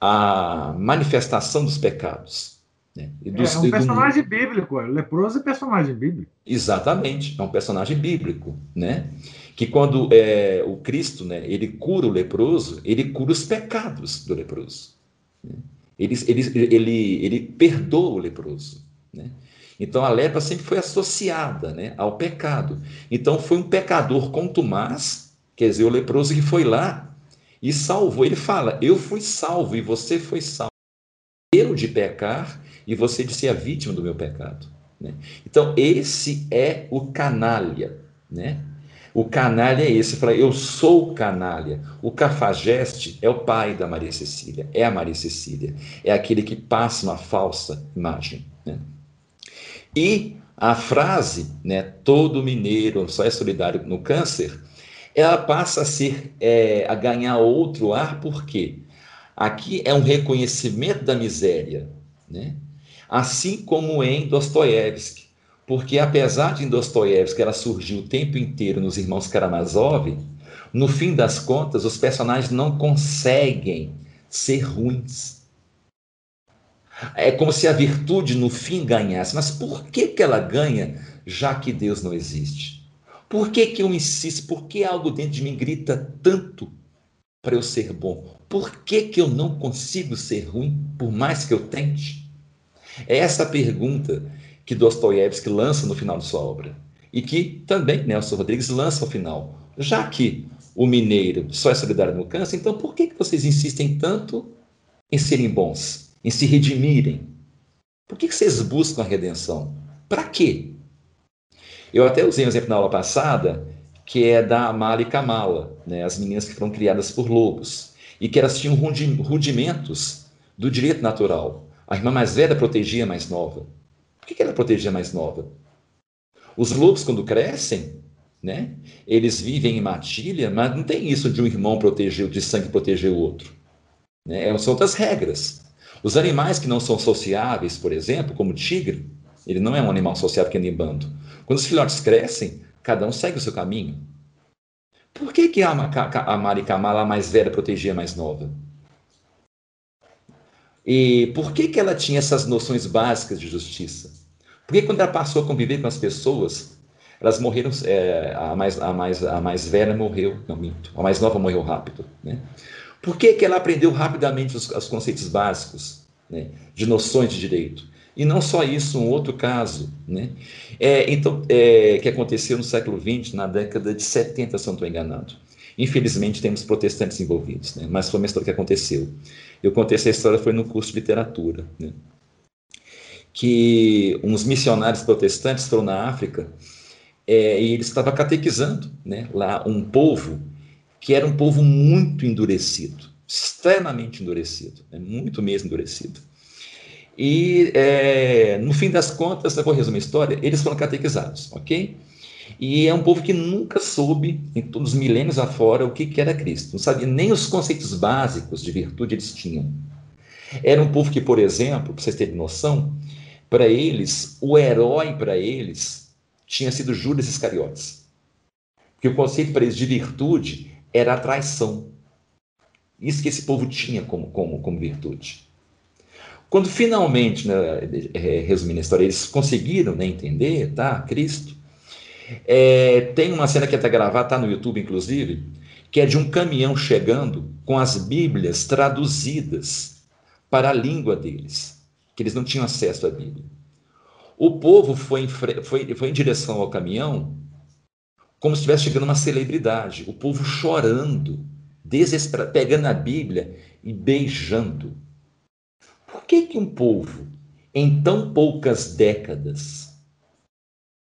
[SPEAKER 1] a manifestação dos pecados. Né?
[SPEAKER 2] Dos, é um personagem do... bíblico, o leproso é personagem bíblico.
[SPEAKER 1] Exatamente, é um personagem bíblico, né? Que quando é, o Cristo, né, ele cura o leproso, ele cura os pecados do leproso. Né? Ele, ele, ele, ele perdoa o leproso, né? Então a lepra sempre foi associada né, ao pecado. Então foi um pecador contumaz, quer dizer, o leproso que foi lá e salvou. Ele fala: Eu fui salvo e você foi salvo. Eu de pecar e você de ser a vítima do meu pecado. Né? Então, esse é o canalha. Né? O canalha é esse. Fala, eu sou canalha. O cafajeste é o pai da Maria Cecília, é a Maria Cecília. É aquele que passa uma falsa imagem. Né? E a frase, né, todo mineiro só é solidário no câncer, ela passa a ser é, a ganhar outro ar, porque aqui é um reconhecimento da miséria, né? assim como em Dostoiévski, porque apesar de em Dostoiévski ela surgiu o tempo inteiro nos Irmãos Karamazov, no fim das contas os personagens não conseguem ser ruins. É como se a virtude no fim ganhasse, mas por que, que ela ganha, já que Deus não existe? Por que, que eu insisto? Por que algo dentro de mim grita tanto para eu ser bom? Por que, que eu não consigo ser ruim, por mais que eu tente? É essa pergunta que Dostoiévski lança no final de sua obra. E que também Nelson Rodrigues lança ao final. Já que o mineiro só é solidário no câncer, então por que, que vocês insistem tanto em serem bons, em se redimirem? Por que, vocês buscam a redenção? Para quê? Eu até usei um exemplo na aula passada, que é da Mala e Kamala, né, as meninas que foram criadas por lobos, e que elas tinham rudimentos do direito natural. A irmã mais velha protegia a mais nova. Por que ela protegia a mais nova? Os lobos, quando crescem, né, eles vivem em matilha, mas não tem isso de um irmão proteger, de sangue proteger o outro. Né? São outras regras. Os animais que não são sociáveis, por exemplo, como o tigre, ele não é um animal sociável que anda em bando. Quando os filhotes crescem, cada um segue o seu caminho. Por que, que a, a, Mari Kamala, a mais velha, protegia a mais nova? E por que, que ela tinha essas noções básicas de justiça? Porque quando ela passou a conviver com as pessoas, elas morreram, é, a, mais, a, mais, a mais velha morreu, não minto, a mais nova morreu rápido. Né? Por que, que ela aprendeu rapidamente os, os conceitos básicos né, de noções de direito? E não só isso, um outro caso, né? É, então, é, que aconteceu no século XX, na década de 70, se não estou enganado. Infelizmente, temos protestantes envolvidos, né? mas foi uma história que aconteceu. Eu contei essa história, foi no curso de literatura, né? que uns missionários protestantes foram na África é, e eles estavam catequizando né, lá um povo que era um povo muito endurecido, extremamente endurecido, né, muito mesmo endurecido. E, é, no fim das contas, eu vou resumir a história, eles foram catequizados, ok? E é um povo que nunca soube, em todos os milênios afora, o que, que era Cristo. Não sabia nem os conceitos básicos de virtude eles tinham. Era um povo que, por exemplo, para vocês terem noção, para eles, o herói para eles tinha sido Judas Iscariotes. Porque o conceito para eles de virtude era a traição. Isso que esse povo tinha como, como, como virtude. Quando finalmente, né, é, resumindo a história, eles conseguiram né, entender, tá, Cristo, é, tem uma cena que até gravada, está no YouTube, inclusive, que é de um caminhão chegando com as Bíblias traduzidas para a língua deles, que eles não tinham acesso à Bíblia. O povo foi em, foi, foi em direção ao caminhão como se estivesse chegando uma celebridade, o povo chorando, desesperado, pegando a Bíblia e beijando. Por que, que um povo, em tão poucas décadas,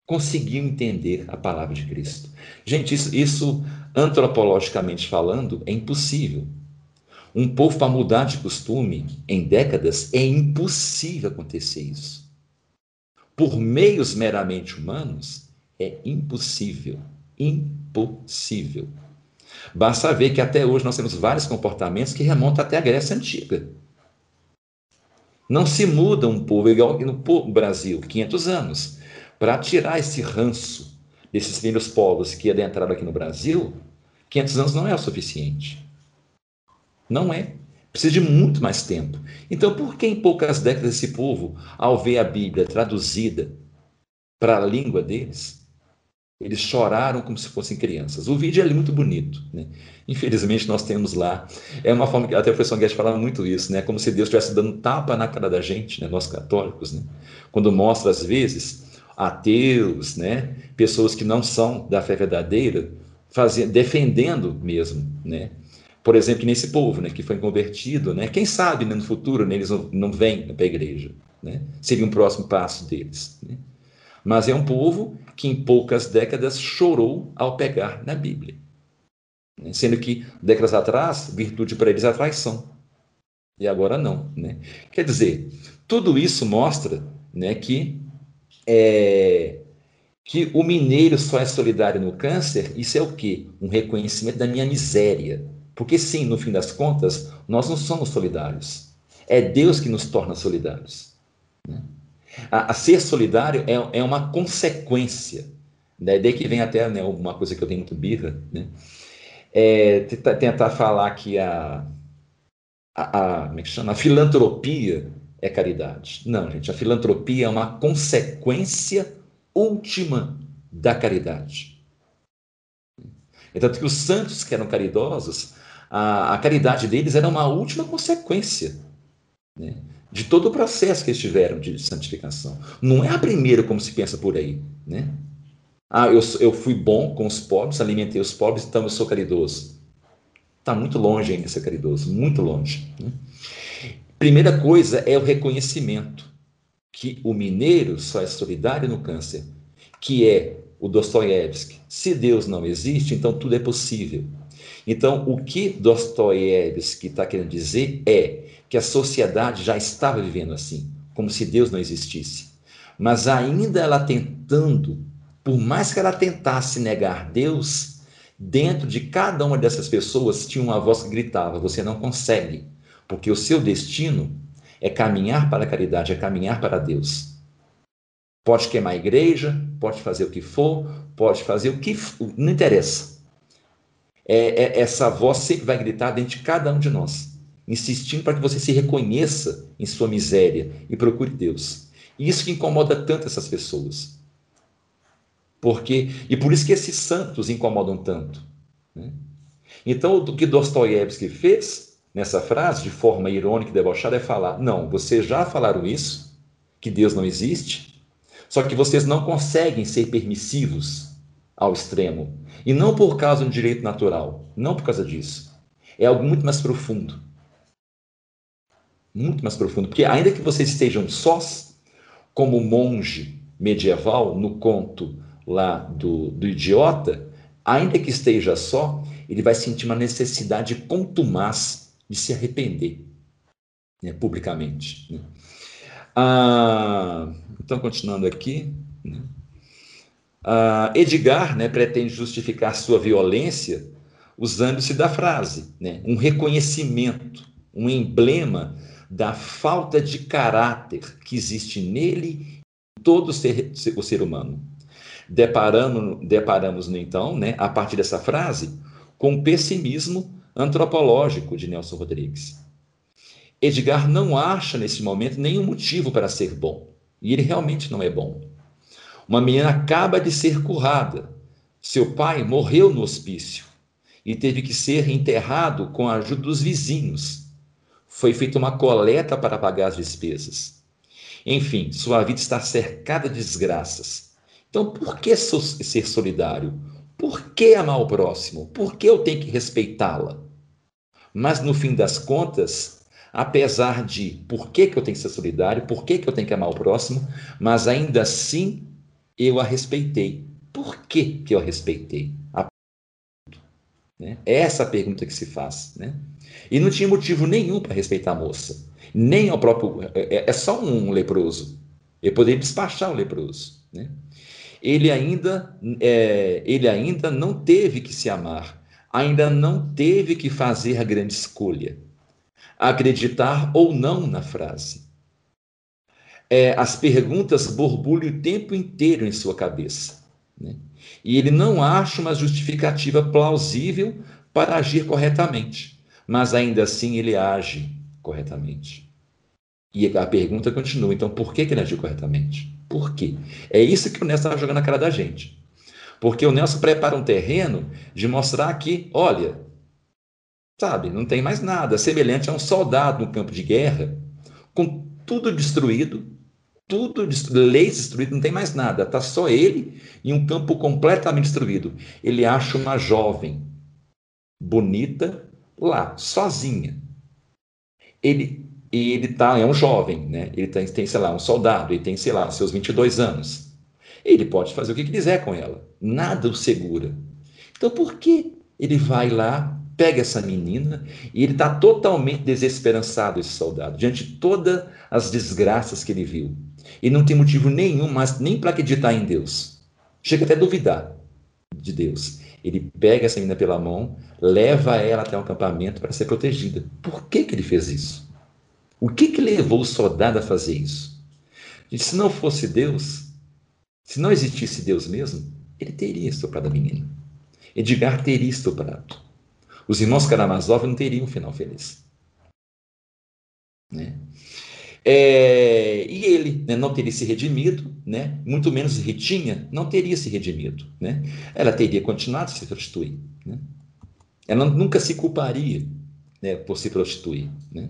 [SPEAKER 1] conseguiu entender a palavra de Cristo? Gente, isso, isso antropologicamente falando, é impossível. Um povo para mudar de costume em décadas é impossível acontecer isso. Por meios meramente humanos, é impossível. Impossível. Basta ver que até hoje nós temos vários comportamentos que remontam até a Grécia Antiga. Não se muda um povo igual no Brasil, 500 anos. Para tirar esse ranço desses primeiros povos que adentraram aqui no Brasil, 500 anos não é o suficiente. Não é. Precisa de muito mais tempo. Então, por que em poucas décadas esse povo, ao ver a Bíblia traduzida para a língua deles, eles choraram como se fossem crianças. O vídeo é muito bonito. Né? Infelizmente, nós temos lá. É uma forma que até o professor Guedes falava muito isso, né? como se Deus estivesse dando tapa na cara da gente, né? nós católicos. Né? Quando mostra, às vezes, ateus, né? pessoas que não são da fé verdadeira, fazendo, defendendo mesmo. Né? Por exemplo, nesse povo né? que foi convertido. Né? Quem sabe né? no futuro né? eles não, não vêm para a igreja. Né? Seria um próximo passo deles. Né? Mas é um povo que em poucas décadas chorou ao pegar na Bíblia. Sendo que décadas atrás, virtude para eles é traição. E agora não. Né? Quer dizer, tudo isso mostra né, que, é, que o mineiro só é solidário no câncer, isso é o quê? Um reconhecimento da minha miséria. Porque sim, no fim das contas, nós não somos solidários. É Deus que nos torna solidários. Né? A, a ser solidário é, é uma consequência. Né? Daí que vem até né, uma coisa que eu tenho muito birra, né? É, tentar, falar que a, a, a, como é que chama? a filantropia é caridade. Não, gente, a filantropia é uma consequência última da caridade. Tanto que os santos que eram caridosos, a, a caridade deles era uma última consequência. Né? De todo o processo que eles tiveram de santificação. Não é a primeira como se pensa por aí, né? Ah, eu, eu fui bom com os pobres, alimentei os pobres, então eu sou caridoso. Está muito longe ainda ser caridoso, muito longe. Né? Primeira coisa é o reconhecimento que o mineiro só é solidário no câncer, que é o Dostoiévski. Se Deus não existe, então tudo é possível. Então, o que Dostoiévski está querendo dizer é que a sociedade já estava vivendo assim, como se Deus não existisse. Mas ainda ela tentando, por mais que ela tentasse negar Deus, dentro de cada uma dessas pessoas tinha uma voz que gritava: Você não consegue, porque o seu destino é caminhar para a caridade, é caminhar para Deus. Pode queimar a igreja, pode fazer o que for, pode fazer o que for, não interessa. É, é, essa voz sempre vai gritar dentro de cada um de nós insistindo para que você se reconheça em sua miséria e procure Deus. E isso que incomoda tanto essas pessoas. Porque e por isso que esses santos incomodam tanto. Né? Então, o que Dostoiévski fez nessa frase, de forma irônica e debochada, é falar: não, vocês já falaram isso, que Deus não existe, só que vocês não conseguem ser permissivos ao extremo. E não por causa do direito natural, não por causa disso. É algo muito mais profundo muito mais profundo, porque ainda que vocês estejam sós, como monge medieval no conto lá do, do idiota, ainda que esteja só, ele vai sentir uma necessidade contumaz de se arrepender né, publicamente. Né? Ah, então, continuando aqui. Né? Ah, Edgar né, pretende justificar sua violência usando-se da frase, né, um reconhecimento, um emblema da falta de caráter que existe nele todo ser, o ser humano. Deparamos, deparamos então, né, a partir dessa frase, com o pessimismo antropológico de Nelson Rodrigues. Edgar não acha nesse momento nenhum motivo para ser bom. E ele realmente não é bom. Uma menina acaba de ser curada. Seu pai morreu no hospício e teve que ser enterrado com a ajuda dos vizinhos. Foi feita uma coleta para pagar as despesas. Enfim, sua vida está cercada de desgraças. Então, por que ser solidário? Por que amar o próximo? Por que eu tenho que respeitá-la? Mas no fim das contas, apesar de por que, que eu tenho que ser solidário, por que, que eu tenho que amar o próximo, mas ainda assim eu a respeitei. Por que, que eu a respeitei? A... Né? É essa a pergunta que se faz. Né? E não tinha motivo nenhum para respeitar a moça. Nem ao próprio. É, é, só um leproso. Ele poderia despachar o leproso. Né? Ele, ainda, é, ele ainda não teve que se amar, ainda não teve que fazer a grande escolha acreditar ou não na frase. É, as perguntas borbulham o tempo inteiro em sua cabeça. Né? E ele não acha uma justificativa plausível para agir corretamente, mas ainda assim ele age corretamente. E a pergunta continua: então por que, que ele agiu corretamente? Por quê? É isso que o Nelson está jogando na cara da gente. Porque o Nelson prepara um terreno de mostrar que, olha, Sabe, não tem mais nada. Semelhante a um soldado no campo de guerra, com tudo destruído, tudo leis destruídas, não tem mais nada. Está só ele em um campo completamente destruído. Ele acha uma jovem, bonita, lá, sozinha. Ele ele tá, é um jovem, né? Ele tem, tem, sei lá, um soldado, ele tem, sei lá, seus 22 anos. Ele pode fazer o que quiser com ela. Nada o segura. Então, por que ele vai lá pega essa menina e ele está totalmente desesperançado, esse soldado, diante de todas as desgraças que ele viu. E não tem motivo nenhum, mas nem para acreditar em Deus. Chega até a duvidar de Deus. Ele pega essa menina pela mão, leva ela até um acampamento para ser protegida. Por que, que ele fez isso? O que, que levou o soldado a fazer isso? E se não fosse Deus, se não existisse Deus mesmo, ele teria estuprado a menina. Edgar teria estuprado. Os irmãos Karamazov não teriam um final feliz. Né? É, e ele né, não teria se redimido, né? muito menos Ritinha não teria se redimido. Né? Ela teria continuado a se prostituir. Né? Ela nunca se culparia né, por se prostituir. Né?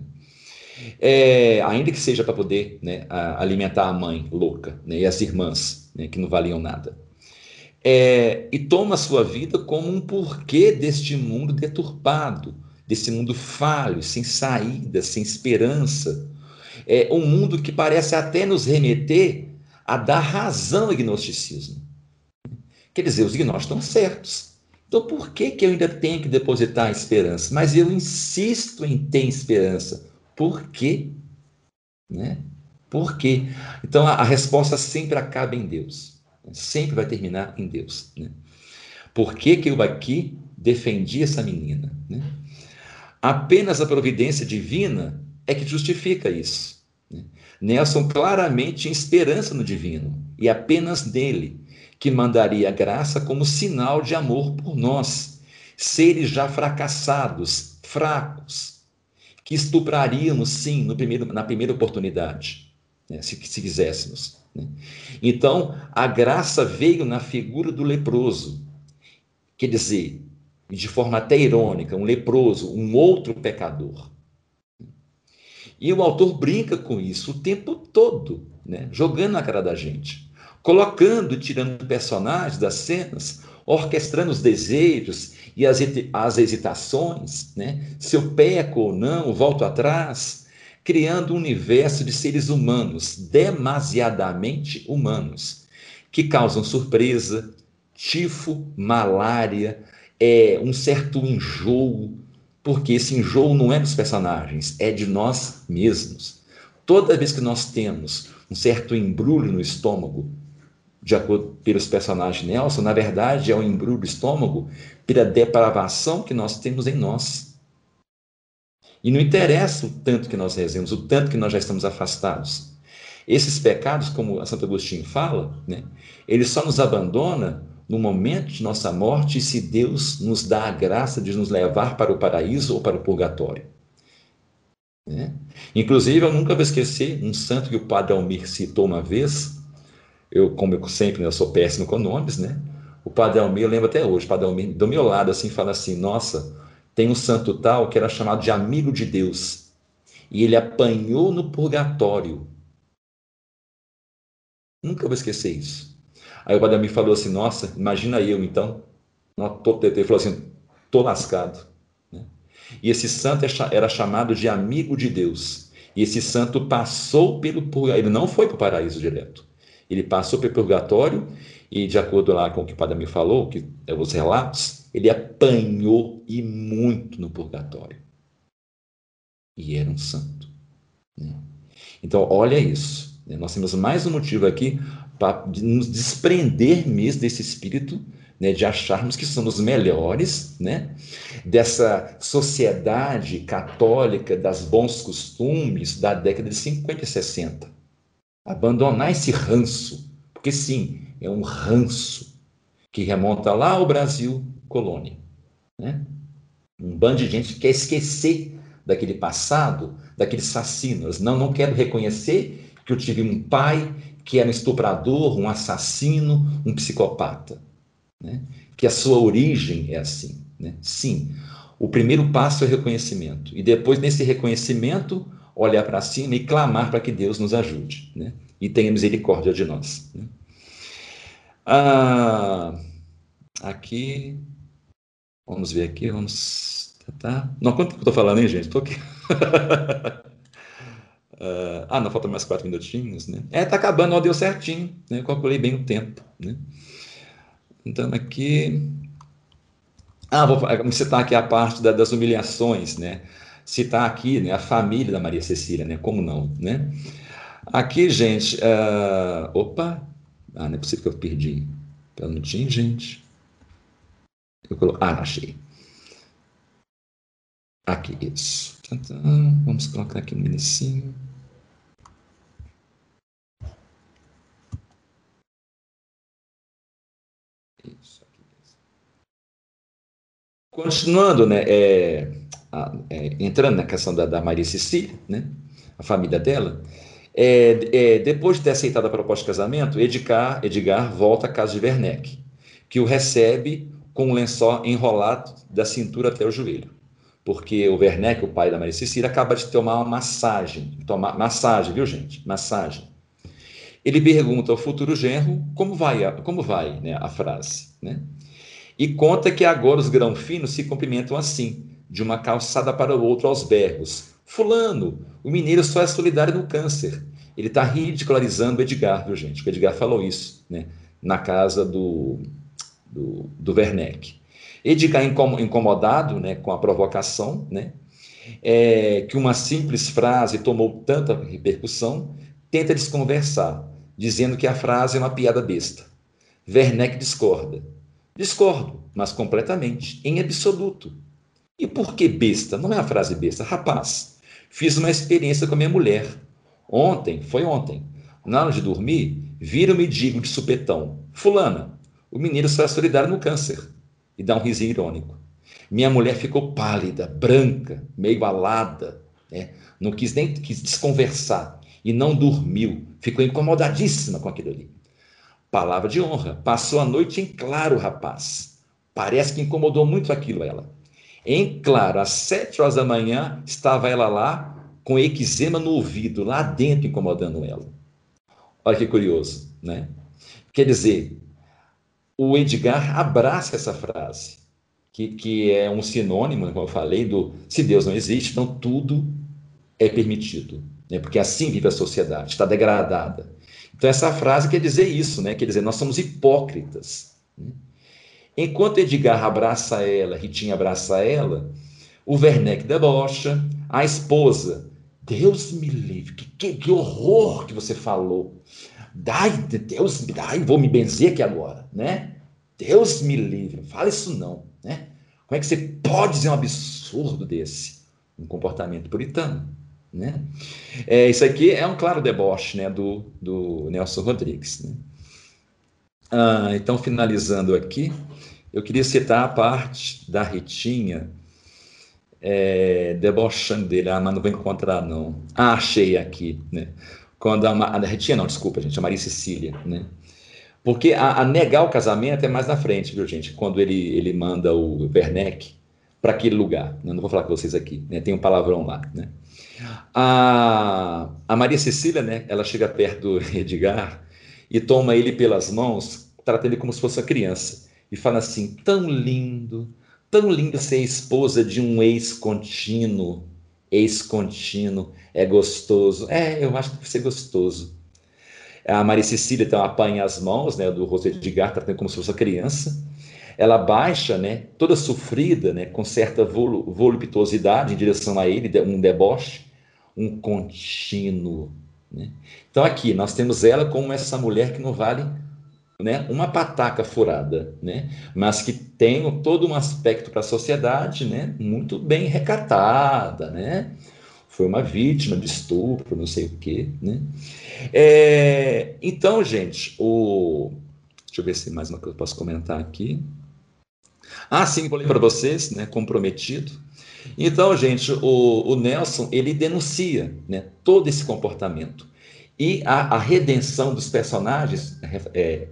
[SPEAKER 1] É, ainda que seja para poder né, alimentar a mãe louca né, e as irmãs, né, que não valiam nada é, e toma a sua vida como um porquê deste mundo deturpado, desse mundo falho, sem saída, sem esperança. É um mundo que parece até nos remeter a dar razão ao gnosticismo. Quer dizer, os gnósticos estão certos. Então, por que, que eu ainda tenho que depositar esperança? Mas eu insisto em ter esperança. Por quê? Né? Por quê? Então, a, a resposta sempre acaba em Deus. Sempre vai terminar em Deus. Né? Por que, que eu aqui defendi essa menina? Né? Apenas a providência divina é que justifica isso. Nelson claramente tinha esperança no divino e apenas nele, que mandaria a graça como sinal de amor por nós, seres já fracassados, fracos, que estupraríamos sim primeiro, na primeira oportunidade, né? se, se quiséssemos. Né? Então, a graça veio na figura do leproso. Quer dizer, de forma até irônica, um leproso, um outro pecador. E o autor brinca com isso o tempo todo, né? jogando na cara da gente, colocando, tirando personagens das cenas, orquestrando os desejos e as, as hesitações, né? se eu peco ou não, volto atrás, criando um universo de seres humanos, demasiadamente humanos, que causam surpresa, tifo, malária, é, um certo enjoo, porque esse enjoo não é dos personagens, é de nós mesmos. Toda vez que nós temos um certo embrulho no estômago, de acordo pelos personagens Nelson, na verdade é um embrulho do estômago pela depravação que nós temos em nós. E não interessa o tanto que nós rezemos, o tanto que nós já estamos afastados. Esses pecados, como a Santo Agostinho fala, né, ele só nos abandona no momento de nossa morte se Deus nos dá a graça de nos levar para o paraíso ou para o purgatório. Né? Inclusive, eu nunca vou esquecer um santo que o padre Almir citou uma vez. Eu, como eu sempre, né, eu sou péssimo com nomes, né? O padre Almir, eu lembro até hoje, o padre Almir, do meu lado, assim, fala assim: Nossa, tem um santo tal que era chamado de amigo de Deus. E ele apanhou no purgatório. Nunca vou esquecer isso. Aí o padre Almir falou assim: Nossa, imagina eu então. Ele falou assim: Tô lascado. Né? E esse santo é era chamado de amigo de Deus. E esse santo passou pelo purgatório. Ele não foi para o paraíso direto. Ele passou pelo purgatório e, de acordo lá com o que o padre me falou, que é os relatos, ele apanhou e muito no purgatório. E era um santo. Né? Então, olha isso. Né? Nós temos mais um motivo aqui para nos desprender mesmo desse espírito né, de acharmos que somos melhores, né, dessa sociedade católica das bons costumes da década de 50 e 60. Abandonar esse ranço, porque sim, é um ranço que remonta lá ao Brasil colônia. Né? Um bando de gente que quer esquecer daquele passado, daqueles assassinos. Não, não quero reconhecer que eu tive um pai que era um estuprador, um assassino, um psicopata. Né? Que a sua origem é assim. Né? Sim, o primeiro passo é o reconhecimento. E depois, nesse reconhecimento, olhar para cima e clamar para que Deus nos ajude né? e tenha misericórdia de nós. Né? Ah, aqui, vamos ver aqui, vamos. Tá? Não, quanto que eu estou falando, hein, gente? Estou aqui. Uh, ah, não, falta mais quatro minutinhos, né? É, tá acabando, ó, deu certinho, né? Eu calculei bem o tempo, né? Então, aqui... Ah, vou citar aqui a parte da, das humilhações, né? Citar aqui né, a família da Maria Cecília, né? Como não, né? Aqui, gente... Uh... Opa! Ah, não é possível que eu perdi. Pelo minutinho, gente. Eu colo... Ah, achei. Aqui, isso. Vamos colocar aqui no inicinho. Isso aqui Continuando, né, é, é, entrando na questão da, da, Maria Cecília, né, a família dela, é, é, depois de ter aceitado a proposta de casamento, Edgar, Edgar volta à casa de Werneck, que o recebe com um lençol enrolado da cintura até o joelho. Porque o Werneck, o pai da Maria Cecília, acaba de tomar uma massagem. Tomar, massagem, viu, gente? Massagem. Ele pergunta ao futuro genro como vai, a, como vai né, a frase. Né? E conta que agora os grão finos se cumprimentam assim, de uma calçada para o outro aos berros. Fulano, o mineiro só é solidário no câncer. Ele está ridicularizando o Edgar, viu, gente? O Edgar falou isso né, na casa do, do, do Werneck. Edgar, incomodado né, com a provocação, né, é, que uma simples frase tomou tanta repercussão, tenta desconversar, dizendo que a frase é uma piada besta. Werneck discorda. Discordo, mas completamente, em absoluto. E por que besta? Não é a frase besta. Rapaz, fiz uma experiência com a minha mulher. Ontem, foi ontem. Na hora de dormir, viram-me digo de supetão: Fulana, o menino é solidário no câncer. E dá um risinho irônico. Minha mulher ficou pálida, branca, meio alada, né? não quis nem quis desconversar e não dormiu, ficou incomodadíssima com aquilo ali. Palavra de honra, passou a noite em claro, rapaz. Parece que incomodou muito aquilo ela. Em claro, às sete horas da manhã, estava ela lá com eczema no ouvido, lá dentro, incomodando ela. Olha que curioso, né? Quer dizer, o Edgar abraça essa frase, que, que é um sinônimo, como eu falei, do se Deus não existe, então tudo é permitido né? porque assim vive a sociedade, está degradada. Então, essa frase quer dizer isso, né? quer dizer, nós somos hipócritas. Né? Enquanto Edgar abraça ela, Ritinha abraça ela, o Werneck debocha, a esposa, Deus me livre, que, que, que horror que você falou. Ai, Deus, ai, vou me benzer aqui agora, né? Deus me livre, fala isso não, né? Como é que você pode dizer um absurdo desse? Um comportamento puritano. Né? É, isso aqui é um claro deboche né, do, do Nelson Rodrigues. Né? Ah, então, finalizando aqui, eu queria citar a parte da Ritinha, é, debochando dele. Ah, mas não vou encontrar, não. Ah, achei aqui, né? Quando a, a Retinha, não, desculpa, gente, a Maria Cecília, né? Porque a, a, negar o casamento é mais na frente, viu, gente? Quando ele, ele manda o Werneck para aquele lugar. Né? Não vou falar com vocês aqui, né? tem um palavrão lá, né? A, a Maria Cecília, né? Ela chega perto do Edgar e toma ele pelas mãos, tratando ele como se fosse uma criança. E fala assim: tão lindo, tão lindo ser esposa de um ex-contínuo. Ex-contínuo, é gostoso. É, eu acho que deve ser gostoso. A Maria Cecília então apanha as mãos né, do rosto de Edgar, tratando como se fosse uma criança. Ela baixa, né, toda sofrida, né, com certa voluptuosidade em direção a ele, um deboche, um contínuo. Né? Então aqui nós temos ela como essa mulher que não vale né, uma pataca furada, né, mas que tem todo um aspecto para a sociedade né, muito bem recatada, né, foi uma vítima de estupro, não sei o quê. Né? É, então, gente, o... deixa eu ver se mais uma coisa eu posso comentar aqui. Ah, sim, falei para vocês, né, comprometido. Então, gente, o, o Nelson, ele denuncia né, todo esse comportamento. E a, a redenção dos personagens, é,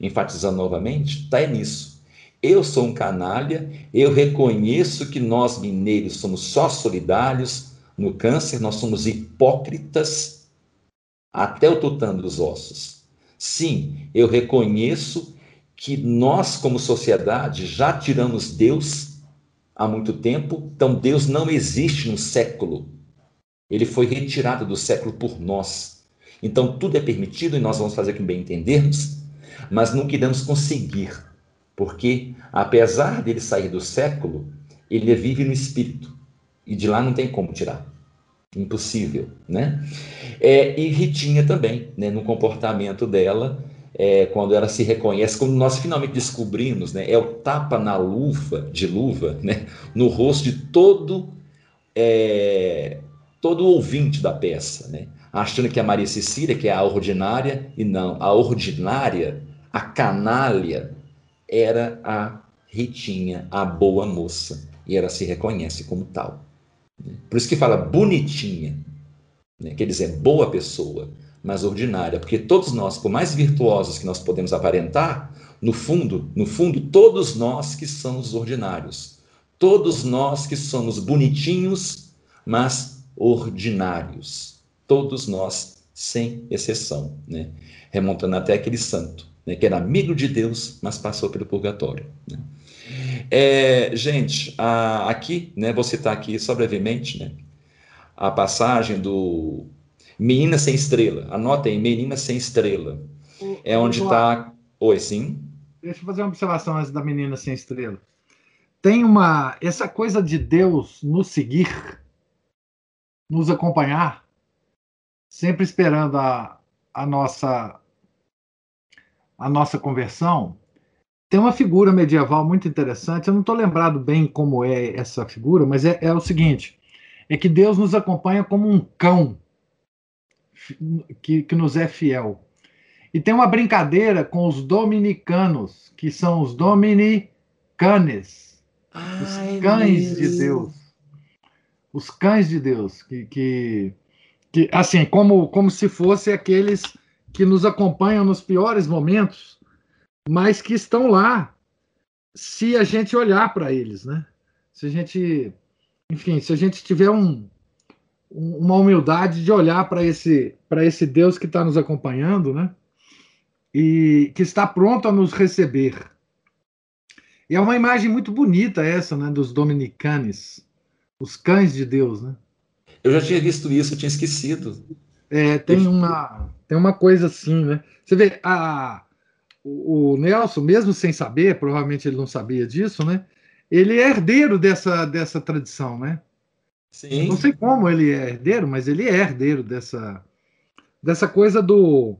[SPEAKER 1] enfatizando novamente, está nisso. Eu sou um canalha, eu reconheço que nós mineiros somos só solidários no câncer, nós somos hipócritas até o tutano dos ossos. Sim, eu reconheço que nós, como sociedade, já tiramos Deus há muito tempo, então Deus não existe no século. Ele foi retirado do século por nós. Então tudo é permitido e nós vamos fazer com bem entendermos, mas não queremos conseguir, porque apesar dele sair do século, ele vive no espírito e de lá não tem como tirar. Impossível, né? É, e Ritinha também, né, no comportamento dela, é, quando ela se reconhece, quando nós finalmente descobrimos, né, é o tapa na luva, de luva, né, no rosto de todo é, todo ouvinte da peça, né, achando que a Maria Cecília, que é a ordinária, e não, a ordinária, a canalha, era a Ritinha, a boa moça, e ela se reconhece como tal. Né. Por isso que fala bonitinha, né, quer dizer, boa pessoa mas ordinária, porque todos nós, por mais virtuosos que nós podemos aparentar, no fundo, no fundo, todos nós que somos ordinários, todos nós que somos bonitinhos, mas ordinários, todos nós, sem exceção, né? remontando até aquele santo, né? que era amigo de Deus, mas passou pelo purgatório. Né? É, gente, a, aqui, né, vou citar aqui só brevemente, né, a passagem do Menina Sem Estrela. Anotem, Menina Sem Estrela. O, é onde está. Oi, sim?
[SPEAKER 2] Deixa eu fazer uma observação antes da Menina Sem Estrela. Tem uma. Essa coisa de Deus nos seguir, nos acompanhar, sempre esperando a, a nossa a nossa conversão, tem uma figura medieval muito interessante. Eu não estou lembrado bem como é essa figura, mas é, é, o seguinte: é que Deus nos acompanha como um cão que, que nos é fiel. E tem uma brincadeira com os dominicanos, que são os dominicanes, Ai, os cães de Deus. Os cães de Deus, que, que, que assim, como, como se fossem aqueles que nos acompanham nos piores momentos, mas que estão lá se a gente olhar para eles, né? Se a gente, enfim, se a gente tiver um, uma humildade de olhar para esse, para esse Deus que está nos acompanhando, né? E que está pronto a nos receber. E é uma imagem muito bonita essa, né? Dos dominicanes, os cães de Deus, né?
[SPEAKER 1] Eu já tinha visto isso, eu tinha esquecido.
[SPEAKER 2] É, tem uma, tem uma coisa assim, né? Você vê, a, o, o Nelson, mesmo sem saber, provavelmente ele não sabia disso, né? Ele é herdeiro dessa, dessa tradição, né? Sim. Não sei como ele é herdeiro, mas ele é herdeiro dessa, dessa coisa do,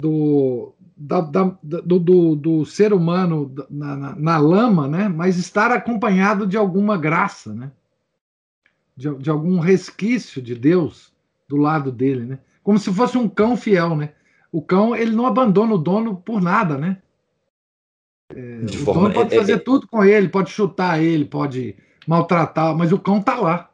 [SPEAKER 2] do, da, da, do, do, do, ser humano na, na, na, lama, né? mas estar acompanhado de alguma graça, né? de, de algum resquício de Deus do lado dele. Né? Como se fosse um cão fiel. Né? O cão ele não abandona o dono por nada. Né? É, o forma... dono pode é, fazer é, tudo com ele, pode chutar ele, pode maltratar, mas o cão tá lá.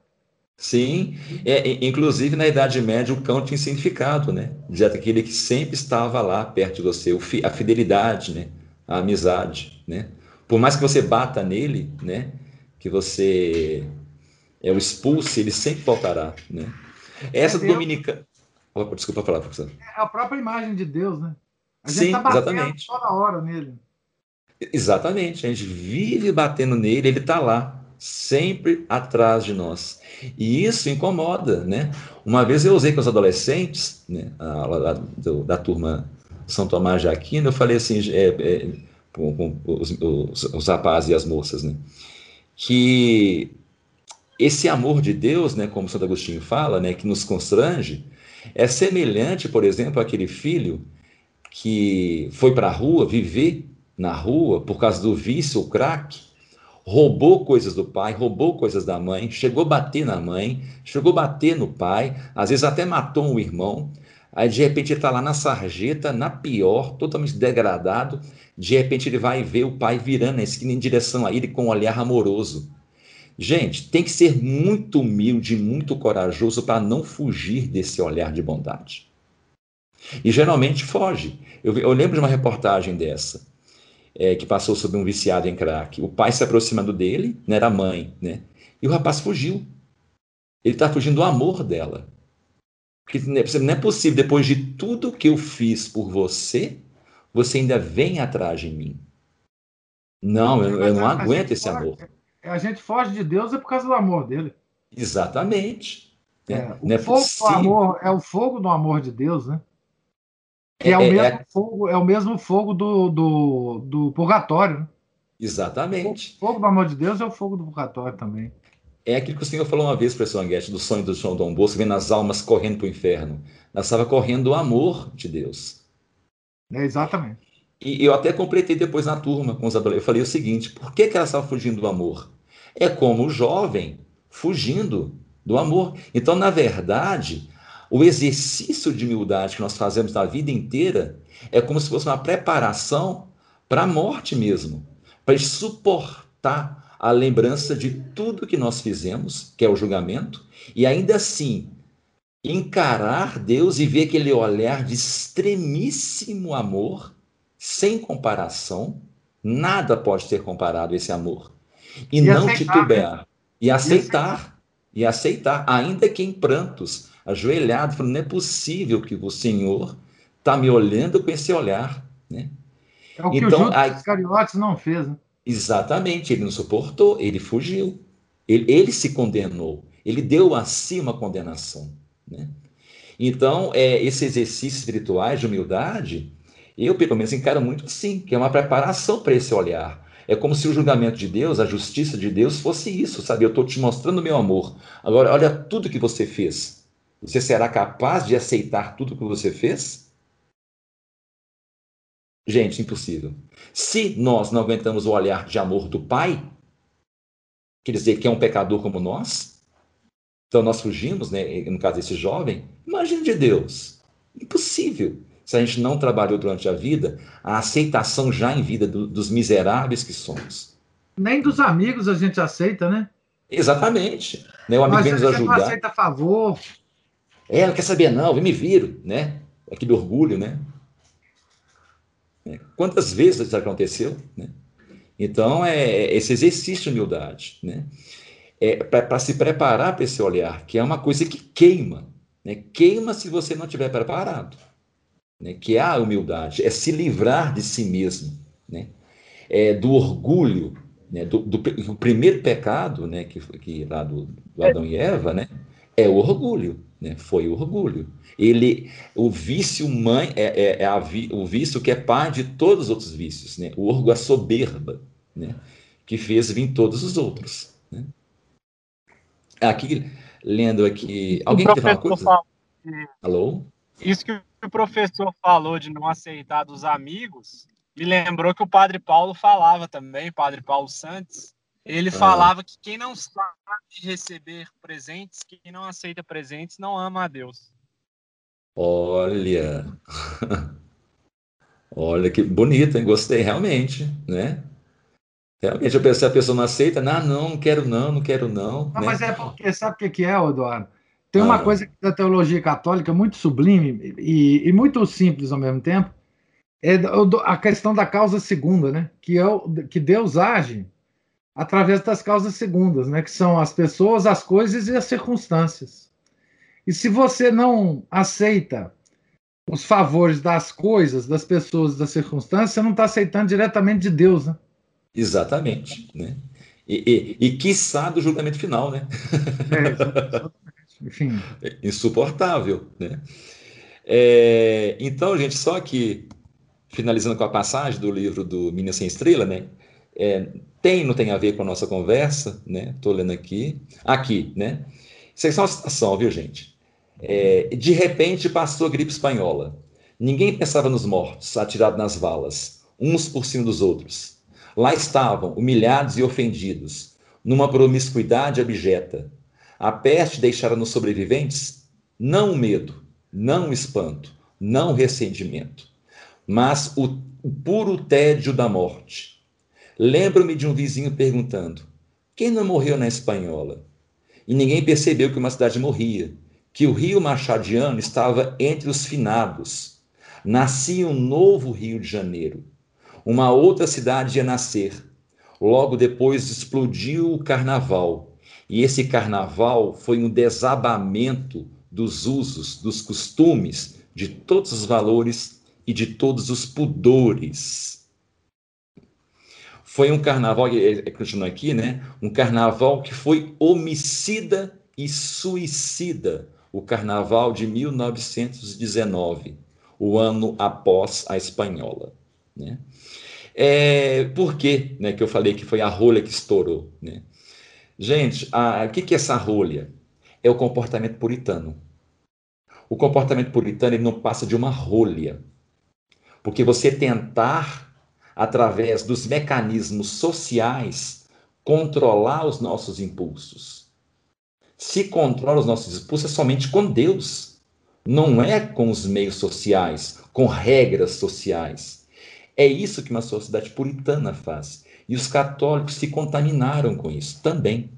[SPEAKER 1] Sim, é, inclusive na Idade Média o cão tinha significado, né? De aquele que sempre estava lá perto de você, a fidelidade, né? A amizade, né? Por mais que você bata nele, né? Que você é o expulse, ele sempre voltará, né? Essa é dominica... Oh, desculpa falar, professor.
[SPEAKER 2] É a própria imagem de Deus, né?
[SPEAKER 1] A gente Sim, tá exatamente.
[SPEAKER 2] toda hora nele.
[SPEAKER 1] Exatamente, a gente vive batendo nele, ele está lá sempre atrás de nós. E isso incomoda, né? Uma vez eu usei com os adolescentes, né, a da, do, da turma São Tomás de Aquino, eu falei assim, é, é, com, com os, os, os, rapazes e as moças, né, que esse amor de Deus, né, como Santo Agostinho fala, né, que nos constrange, é semelhante, por exemplo, àquele filho que foi para a rua viver na rua por causa do vício, o crack, roubou coisas do pai, roubou coisas da mãe, chegou a bater na mãe, chegou a bater no pai, às vezes até matou um irmão. Aí de repente ele está lá na sarjeta, na pior, totalmente degradado. De repente ele vai ver o pai virando a esquina em direção a ele com um olhar amoroso. Gente, tem que ser muito humilde, muito corajoso para não fugir desse olhar de bondade. E geralmente foge. Eu, eu lembro de uma reportagem dessa é, que passou sobre um viciado em crack. O pai se aproximando dele, né, era a mãe, né? E o rapaz fugiu. Ele está fugindo do amor dela. Porque não é possível, depois de tudo que eu fiz por você, você ainda vem atrás de mim. Não, eu, eu não aguento esse amor.
[SPEAKER 2] A gente foge de Deus é por causa do amor dele.
[SPEAKER 1] Exatamente.
[SPEAKER 2] É, é o, é fogo do amor, é o fogo do amor de Deus, né? Que é, é, o, é, mesmo é... Fogo, é o mesmo fogo do, do, do purgatório. Né?
[SPEAKER 1] Exatamente.
[SPEAKER 2] O fogo do amor de Deus é o fogo do purgatório também.
[SPEAKER 1] É aquilo que o Senhor falou uma vez a Anguete, do sonho do João Dom Bosco, vendo as almas correndo para o inferno. Nós estava correndo o amor de Deus.
[SPEAKER 2] É, exatamente.
[SPEAKER 1] E eu até completei depois na turma com os adolescentes. Eu falei o seguinte: por que, que ela estava fugindo do amor? É como o jovem fugindo do amor. Então, na verdade, o exercício de humildade que nós fazemos na vida inteira é como se fosse uma preparação para a morte mesmo, para suportar a lembrança de tudo que nós fizemos, que é o julgamento, e ainda assim encarar Deus e ver aquele olhar de extremíssimo amor, sem comparação, nada pode ser comparado a esse amor. E, e não aceitar, titubear. Né? E aceitar. E aceitar, ainda que em prantos, ajoelhado, falando: não é possível que o Senhor está me olhando com esse olhar. Né?
[SPEAKER 2] É o que então, o Judas Iscariotes não fez. Né?
[SPEAKER 1] Exatamente, ele não suportou, ele fugiu, ele, ele se condenou, ele deu a si uma condenação. Né? Então, é, esses exercícios espirituais de humildade, eu pelo menos encaro muito assim, que é uma preparação para esse olhar. É como se o julgamento de Deus, a justiça de Deus fosse isso, sabe? Eu estou te mostrando meu amor. Agora, olha tudo que você fez. Você será capaz de aceitar tudo que você fez? Gente, impossível. Se nós não aguentamos o olhar de amor do Pai, quer dizer que é um pecador como nós, então nós fugimos, né? no caso desse jovem, imagine de Deus. Impossível. Se a gente não trabalhou durante a vida, a aceitação já em vida do, dos miseráveis que somos.
[SPEAKER 2] Nem dos amigos a gente aceita, né?
[SPEAKER 1] Exatamente. Né? O amigo Mas vem nos ajudar. Não
[SPEAKER 2] aceita favor,
[SPEAKER 1] é, não quer saber não, eu me viro, né? Aquele orgulho, né? É, quantas vezes isso aconteceu, né? Então, é esse exercício de humildade, né? É, para se preparar para esse olhar, que é uma coisa que queima, né? Queima se você não estiver preparado, né? Que é a humildade, é se livrar de si mesmo, né? É, do orgulho, né? Do, do, do primeiro pecado, né? Que, que lá do, do Adão e Eva, né? É o orgulho, né? Foi o orgulho. Ele, o vício mãe é, é, é a, o vício que é pai de todos os outros vícios, né? O orgulho, a soberba, né? Que fez vir todos os outros. Né? Aqui, lendo aqui, alguém quer falar coisa? Falou, Alô?
[SPEAKER 3] Isso que o professor falou de não aceitar dos amigos, me lembrou que o Padre Paulo falava também, Padre Paulo Santos, ele ah. falava que quem não sabe receber presentes, quem não aceita presentes, não ama a Deus.
[SPEAKER 1] Olha. Olha que bonito, hein? Gostei realmente, né? Realmente, eu pensei, a pessoa não aceita, não, não, não quero não, não quero não.
[SPEAKER 2] Não, né? mas é porque, sabe o que é, Eduardo? Tem uma ah. coisa da teologia católica muito sublime e, e, muito simples ao mesmo tempo, é a questão da causa segunda, né? Que, é o, que Deus age através das causas segundas, né? Que são as pessoas, as coisas e as circunstâncias. E se você não aceita os favores das coisas, das pessoas, das circunstâncias, você não está aceitando diretamente de Deus, né?
[SPEAKER 1] Exatamente, né? E, e, e quiçá do julgamento final, né? É, Enfim. Insuportável, né? É, então, gente, só que, finalizando com a passagem do livro do Minas Sem Estrela, né? É, tem, não tem a ver com a nossa conversa, né? Estou lendo aqui. Aqui, né? Isso é só uma citação, viu, gente? É, de repente passou a gripe espanhola. Ninguém pensava nos mortos, atirados nas valas, uns por cima dos outros. Lá estavam, humilhados e ofendidos, numa promiscuidade abjeta. A peste deixara nos sobreviventes não o medo, não o espanto, não o ressentimento, mas o, o puro tédio da morte. Lembro-me de um vizinho perguntando: quem não morreu na espanhola? E ninguém percebeu que uma cidade morria, que o rio Machadiano estava entre os finados. Nascia um novo Rio de Janeiro. Uma outra cidade ia nascer. Logo depois explodiu o carnaval. E esse carnaval foi um desabamento dos usos, dos costumes, de todos os valores e de todos os pudores. Foi um carnaval, continua aqui, né? Um carnaval que foi homicida e suicida o Carnaval de 1919, o ano após a Espanhola. Né? É, por que, né, que eu falei que foi a rolha que estourou? Né? Gente, o que, que é essa rolha? É o comportamento puritano. O comportamento puritano ele não passa de uma rolha. Porque você tentar, através dos mecanismos sociais, controlar os nossos impulsos se controla os nossos impulsos é somente com Deus, não é com os meios sociais, com regras sociais. É isso que uma sociedade puritana faz. E os católicos se contaminaram com isso também,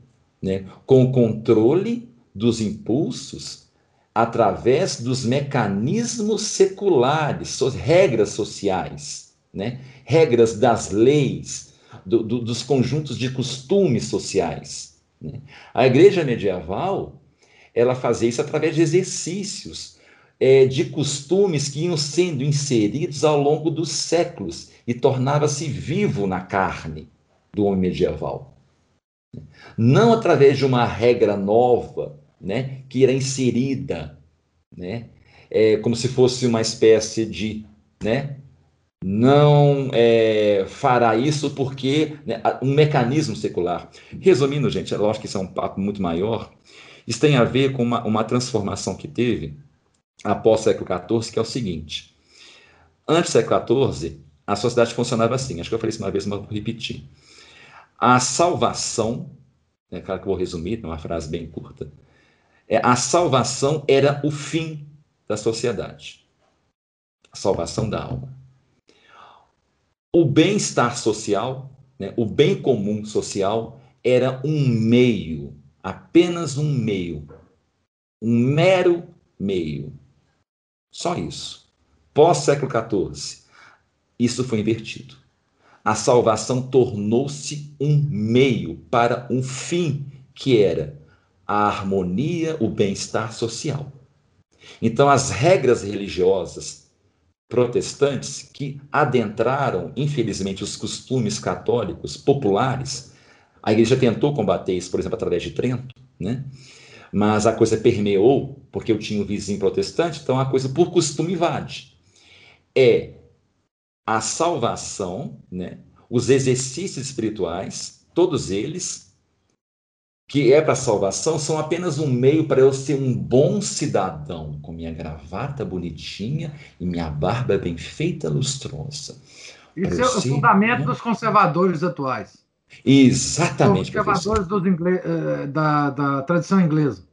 [SPEAKER 1] né? com o controle dos impulsos através dos mecanismos seculares, regras sociais, né? regras das leis, do, do, dos conjuntos de costumes sociais. Né? A igreja medieval, ela fazia isso através de exercícios, é, de costumes que iam sendo inseridos ao longo dos séculos e tornava-se vivo na carne do homem medieval. Não através de uma regra nova, né, que era inserida, né, é, como se fosse uma espécie de, né, não é, fará isso porque né, um mecanismo secular. Resumindo, gente, é lógico que isso é um papo muito maior. Isso tem a ver com uma, uma transformação que teve após o século XIV, que é o seguinte: antes do século XIV, a sociedade funcionava assim. Acho que eu falei isso uma vez, mas vou repetir. A salvação, é claro que eu vou resumir, é uma frase bem curta. É, a salvação era o fim da sociedade, a salvação da alma o bem-estar social, né, o bem comum social, era um meio, apenas um meio, um mero meio. Só isso. Pós-século XIV, isso foi invertido. A salvação tornou-se um meio para um fim que era a harmonia, o bem-estar social. Então, as regras religiosas protestantes que adentraram, infelizmente, os costumes católicos populares. A igreja tentou combater isso, por exemplo, através de Trento, né? mas a coisa permeou, porque eu tinha um vizinho protestante, então a coisa por costume invade. É a salvação, né? os exercícios espirituais, todos eles que é para salvação são apenas um meio para eu ser um bom cidadão, com minha gravata bonitinha e minha barba bem feita, lustrosa.
[SPEAKER 2] Isso é o ser, fundamento dos conservadores atuais.
[SPEAKER 1] Exatamente.
[SPEAKER 2] Os conservadores dos ingle... Eh, da, da tradição inglesa.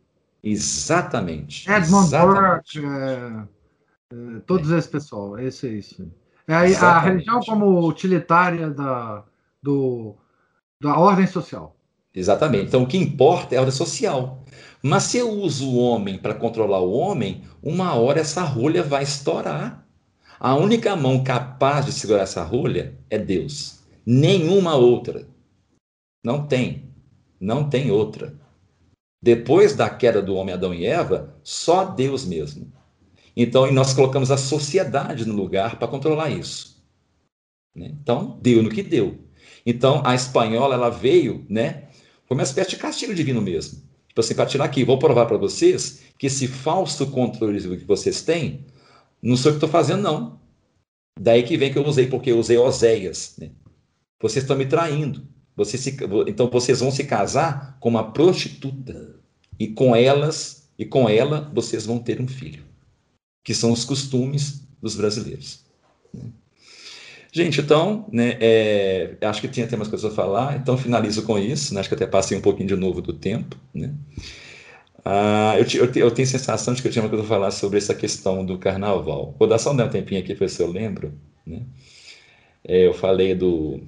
[SPEAKER 1] Exatamente.
[SPEAKER 2] Edmund Burke, é, é, todos é. esse pessoal, esse é isso. É, a religião como utilitária da, do, Da ordem social.
[SPEAKER 1] Exatamente. Então, o que importa é a ordem social. Mas se eu uso o homem para controlar o homem, uma hora essa rolha vai estourar. A única mão capaz de segurar essa rolha é Deus. Nenhuma outra. Não tem. Não tem outra. Depois da queda do homem Adão e Eva, só Deus mesmo. Então, nós colocamos a sociedade no lugar para controlar isso. Né? Então, deu no que deu. Então, a espanhola, ela veio, né? Foi uma espécie de castigo divino mesmo. Tipo assim, para tirar aqui, vou provar para vocês que esse falso controle que vocês têm, não sou eu que estou fazendo, não. Daí que vem que eu usei, porque eu usei Oséias. Né? Vocês estão me traindo. Vocês se, então vocês vão se casar com uma prostituta. E com elas, e com ela, vocês vão ter um filho. Que são os costumes dos brasileiros. Né? Gente, então, né, é, acho que tinha até mais coisas a falar, então finalizo com isso, né, acho que até passei um pouquinho de novo do tempo. Né. Ah, eu, eu, eu, tenho a sensação de que eu tinha uma coisa a falar sobre essa questão do carnaval. Vou dar só um tempinho aqui para ver se eu lembro. Né. É, eu falei do,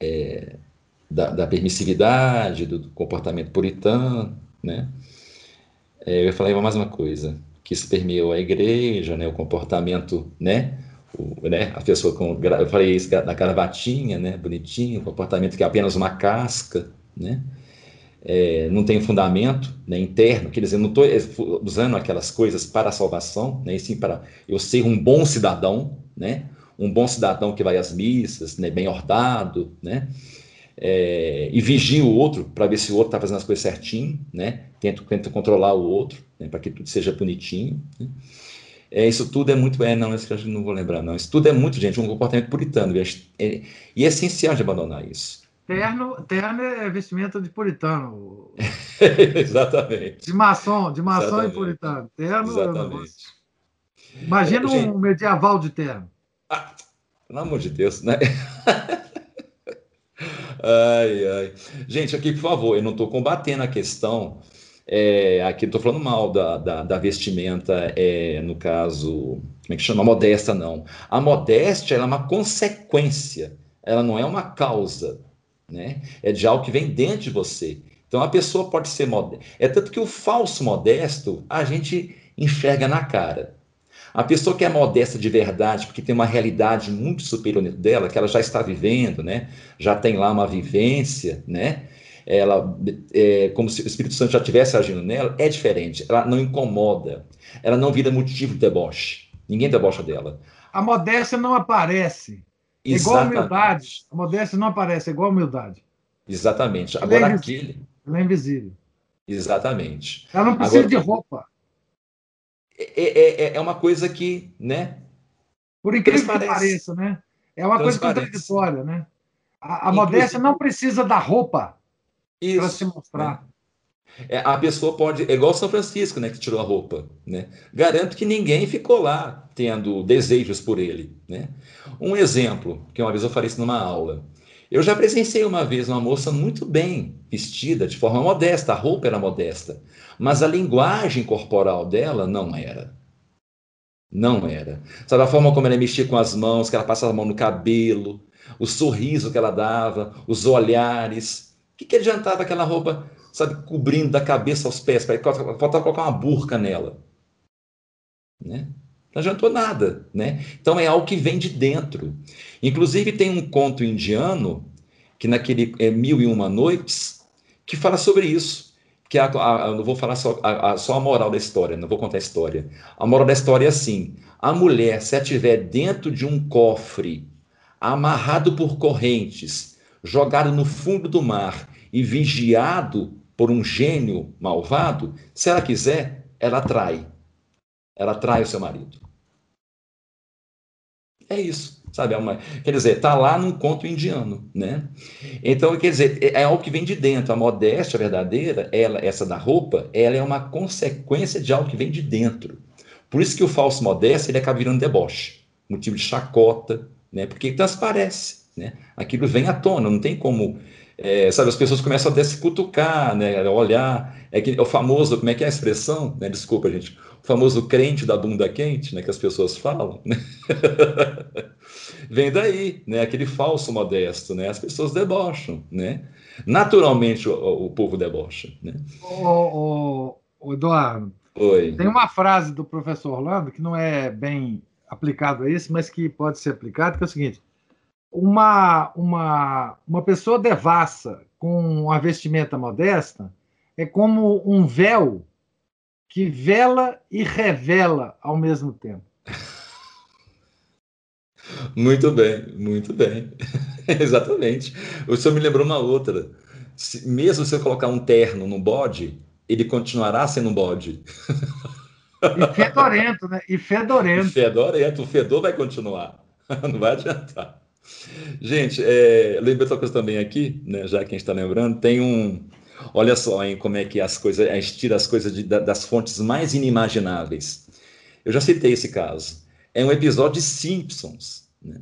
[SPEAKER 1] é, da, da, permissividade, do, do, comportamento puritano, né? É, eu falei mais uma coisa, que isso permeou a igreja, né, o comportamento, né, né, a pessoa com, eu falei isso da gravatinha, né, bonitinho, comportamento que é apenas uma casca, né, é, não tem fundamento né, interno, quer dizer, não estou é, usando aquelas coisas para a salvação, né, e sim para eu ser um bom cidadão, né, um bom cidadão que vai às missas, né, bem ordado, né, é, e vigia o outro para ver se o outro está fazendo as coisas certinho, né, tenta, tenta controlar o outro, né, para que tudo seja bonitinho, né, é, isso tudo é muito. É, não, isso que eu não vou lembrar, não. Isso tudo é muito, gente, um comportamento puritano. É, é, e é essencial de abandonar isso.
[SPEAKER 2] Terno, terno é vestimenta de puritano.
[SPEAKER 1] Exatamente.
[SPEAKER 2] De maçom, de maçom Exatamente. e puritano. Terno Exatamente. É Imagina é, um medieval de terno.
[SPEAKER 1] Ah, pelo amor de Deus, né? ai, ai. Gente, aqui, por favor, eu não estou combatendo a questão é, aqui estou falando mal da, da, da vestimenta, é, no caso, como é que chama? Modesta, não. A modéstia é uma consequência, ela não é uma causa, né? É de algo que vem dentro de você. Então a pessoa pode ser modesta. É tanto que o falso modesto a gente enxerga na cara. A pessoa que é modesta de verdade, porque tem uma realidade muito superior dentro dela, que ela já está vivendo, né? Já tem lá uma vivência, né? Ela é, como se o Espírito Santo já estivesse agindo nela, é diferente. Ela não incomoda. Ela não vira motivo de deboche. Ninguém debocha dela.
[SPEAKER 2] A modéstia não aparece. É igual a humildade. A modéstia não aparece, é igual a humildade.
[SPEAKER 1] Exatamente. Ela é Agora é aquele.
[SPEAKER 2] Ela é invisível.
[SPEAKER 1] Exatamente.
[SPEAKER 2] Ela não precisa Agora, de roupa.
[SPEAKER 1] É, é, é, é uma coisa que, né?
[SPEAKER 2] Por incrível que pareça, né? É uma coisa contraditória, né? A, a modéstia não precisa da roupa para se mostrar.
[SPEAKER 1] É, a pessoa pode, é igual São Francisco, né, que tirou a roupa, né? Garanto que ninguém ficou lá tendo desejos por ele, né? Um exemplo, que uma vez eu falei isso numa aula. Eu já presenciei uma vez uma moça muito bem vestida, de forma modesta, a roupa era modesta, mas a linguagem corporal dela não era. Não era. Sabe a forma como ela mexia com as mãos, que ela passava a mão no cabelo, o sorriso que ela dava, os olhares, que, que adiantava aquela roupa, sabe, cobrindo da cabeça aos pés? Faltava colocar uma burca nela. Né? Não adiantou nada, né? Então é algo que vem de dentro. Inclusive tem um conto indiano que naquele é, Mil e Uma Noites que fala sobre isso. Que a, a, eu não vou falar só a, só a moral da história, não vou contar a história. A moral da história é assim: a mulher, se estiver dentro de um cofre, amarrado por correntes, jogado no fundo do mar e vigiado por um gênio malvado, se ela quiser, ela trai. Ela trai o seu marido. É isso, sabe? É uma, quer dizer, está lá num conto indiano, né? Então, quer dizer, é, é algo que vem de dentro. A modéstia verdadeira, ela, essa da roupa, ela é uma consequência de algo que vem de dentro. Por isso que o falso modesto, ele acaba virando deboche, motivo de chacota, né? Porque transparece, né? Aquilo vem à tona, não tem como é, sabe, as pessoas começam a se cutucar, né, olhar, é, que, é o famoso, como é que é a expressão, né, desculpa, gente, o famoso crente da bunda quente, né, que as pessoas falam, né? vem daí, né, aquele falso modesto, né, as pessoas debocham, né, naturalmente o, o povo debocha, né.
[SPEAKER 2] O, o, Eduardo, Oi. tem uma frase do professor Orlando que não é bem aplicado a isso, mas que pode ser aplicado, que é o seguinte, uma, uma, uma pessoa devassa com uma vestimenta modesta é como um véu que vela e revela ao mesmo tempo.
[SPEAKER 1] Muito bem, muito bem. Exatamente. O senhor me lembrou uma outra. Se, mesmo se eu colocar um terno no bode, ele continuará sendo um bode.
[SPEAKER 2] E fedorento, né? E fedorento. E
[SPEAKER 1] fedorento. O fedor vai continuar. Não vai adiantar. Gente, é, lembrei outra coisa também aqui, né, já que a gente está lembrando, tem um. Olha só, hein, como é que as coisas, a gente tira as coisas de, das fontes mais inimagináveis. Eu já citei esse caso. É um episódio de Simpsons. Né?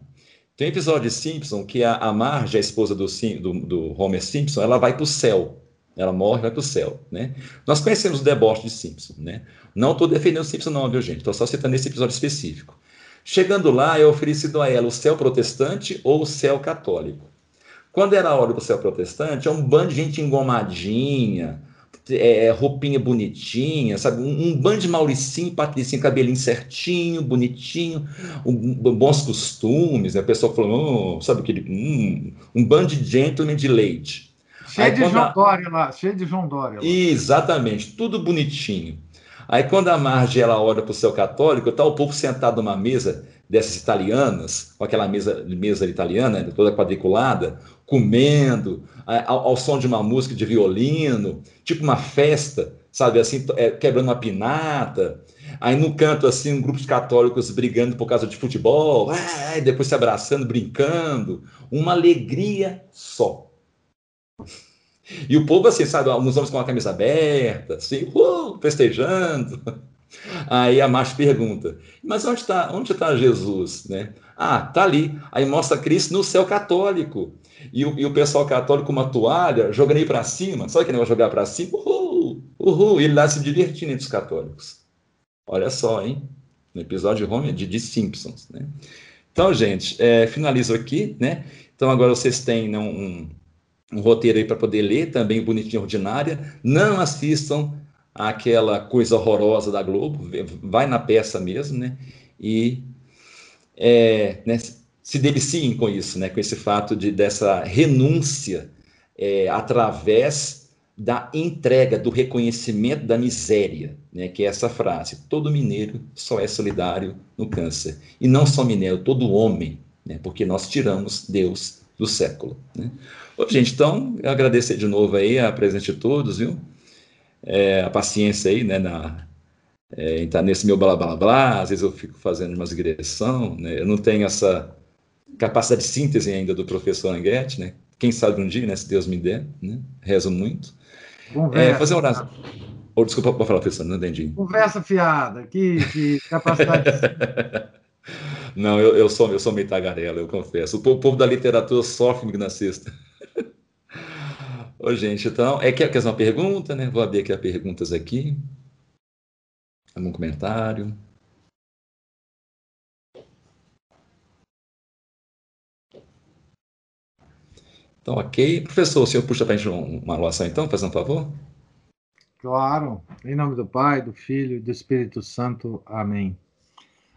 [SPEAKER 1] Tem um episódio de Simpsons que a, Marge, a esposa do, do, do Homer Simpson, ela vai para o céu. Ela morre vai para o céu. Né? Nós conhecemos o deboche de Simpson. Né? Não estou defendendo o Simpson, não, viu, gente? Estou só citando esse episódio específico. Chegando lá, é oferecido a ela o céu protestante ou o céu católico. Quando era a hora do céu protestante, é um bando de gente engomadinha, é, é, roupinha bonitinha, sabe? Um, um bando de Mauricinho, Patricinho, cabelinho certinho, bonitinho, um, bons costumes. Né? A pessoa falou, oh, sabe aquele. Um, um bando de gentleman de leite.
[SPEAKER 2] Cheio Aí, de João a... Dória lá, cheio de João Dória. Lá.
[SPEAKER 1] Exatamente, tudo bonitinho. Aí quando a Marge ela olha para o céu católico, está o povo sentado numa mesa dessas italianas, com aquela mesa, mesa italiana, toda quadriculada, comendo, ao, ao, som de uma música de violino, tipo uma festa, sabe, assim, é, quebrando uma pinata. Aí no canto, assim, um grupo de católicos brigando por causa de futebol, depois se abraçando, brincando. Uma alegria só. E o povo, assim, sabe, alguns homens com a camisa aberta, assim, uh, festejando. Aí a Márcia pergunta, mas onde está onde tá Jesus? Né? Ah, tá ali. Aí mostra Cristo no céu católico. E o, e o pessoal católico com uma toalha, jogando aí para cima. Sabe que não vai jogar para cima? Uhul, uhul. E ele lá se divertindo entre os católicos. Olha só, hein? No episódio de Homer de, de Simpsons, né? Então, gente, é, finalizo aqui, né? Então, agora vocês têm né, um, um roteiro aí para poder ler, também bonitinho, ordinária. Não assistam aquela coisa horrorosa da Globo, vai na peça mesmo, né? E é, né, se deliciem com isso, né? Com esse fato de dessa renúncia é, através da entrega, do reconhecimento da miséria, né? Que é essa frase: todo mineiro só é solidário no câncer e não só mineiro, todo homem, né? Porque nós tiramos Deus do século, né? Bom, gente, então, eu agradecer de novo aí a presença de todos, viu? É, a paciência aí, né, na, é, tá nesse meu blá blá blá, às vezes eu fico fazendo uma digressão, né? Eu não tenho essa capacidade de síntese ainda do professor Anguete, né? Quem sabe um dia, né, se Deus me der, né? Rezo muito. É, fazer uma oração. Oh, desculpa, pode falar, professor, não entendi.
[SPEAKER 2] Conversa fiada, que, que capacidade.
[SPEAKER 1] não, eu, eu, sou, eu sou meio tagarela, eu confesso. O povo, o povo da literatura sofre na sexta. Ô, gente, então, é que é uma pergunta, né? Vou abrir aqui as perguntas aqui. Algum comentário? Então, ok. Professor, o senhor puxa para a gente uma relação, então, fazendo um favor?
[SPEAKER 2] Claro. Em nome do Pai, do Filho e do Espírito Santo. Amém.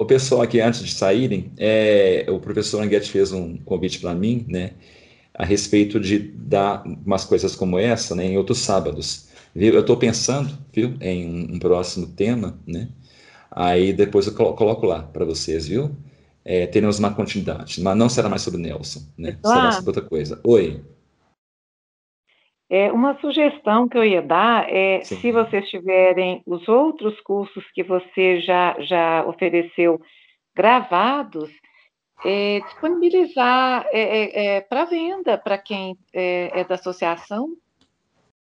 [SPEAKER 1] O pessoal aqui, antes de saírem, é, o professor Anguete fez um convite para mim, né, a respeito de dar umas coisas como essa, né, em outros sábados. Viu? Eu estou pensando, viu, em um, um, próximo tema, né, aí depois eu coloco lá para vocês, viu? é, teremos uma continuidade, mas não será mais sobre Nelson, né? Será sobre outra coisa. Oi.
[SPEAKER 4] É, uma sugestão que eu ia dar é, Sim. se vocês tiverem os outros cursos que você já, já ofereceu gravados, é, disponibilizar é, é, é para venda para quem é, é, da associação,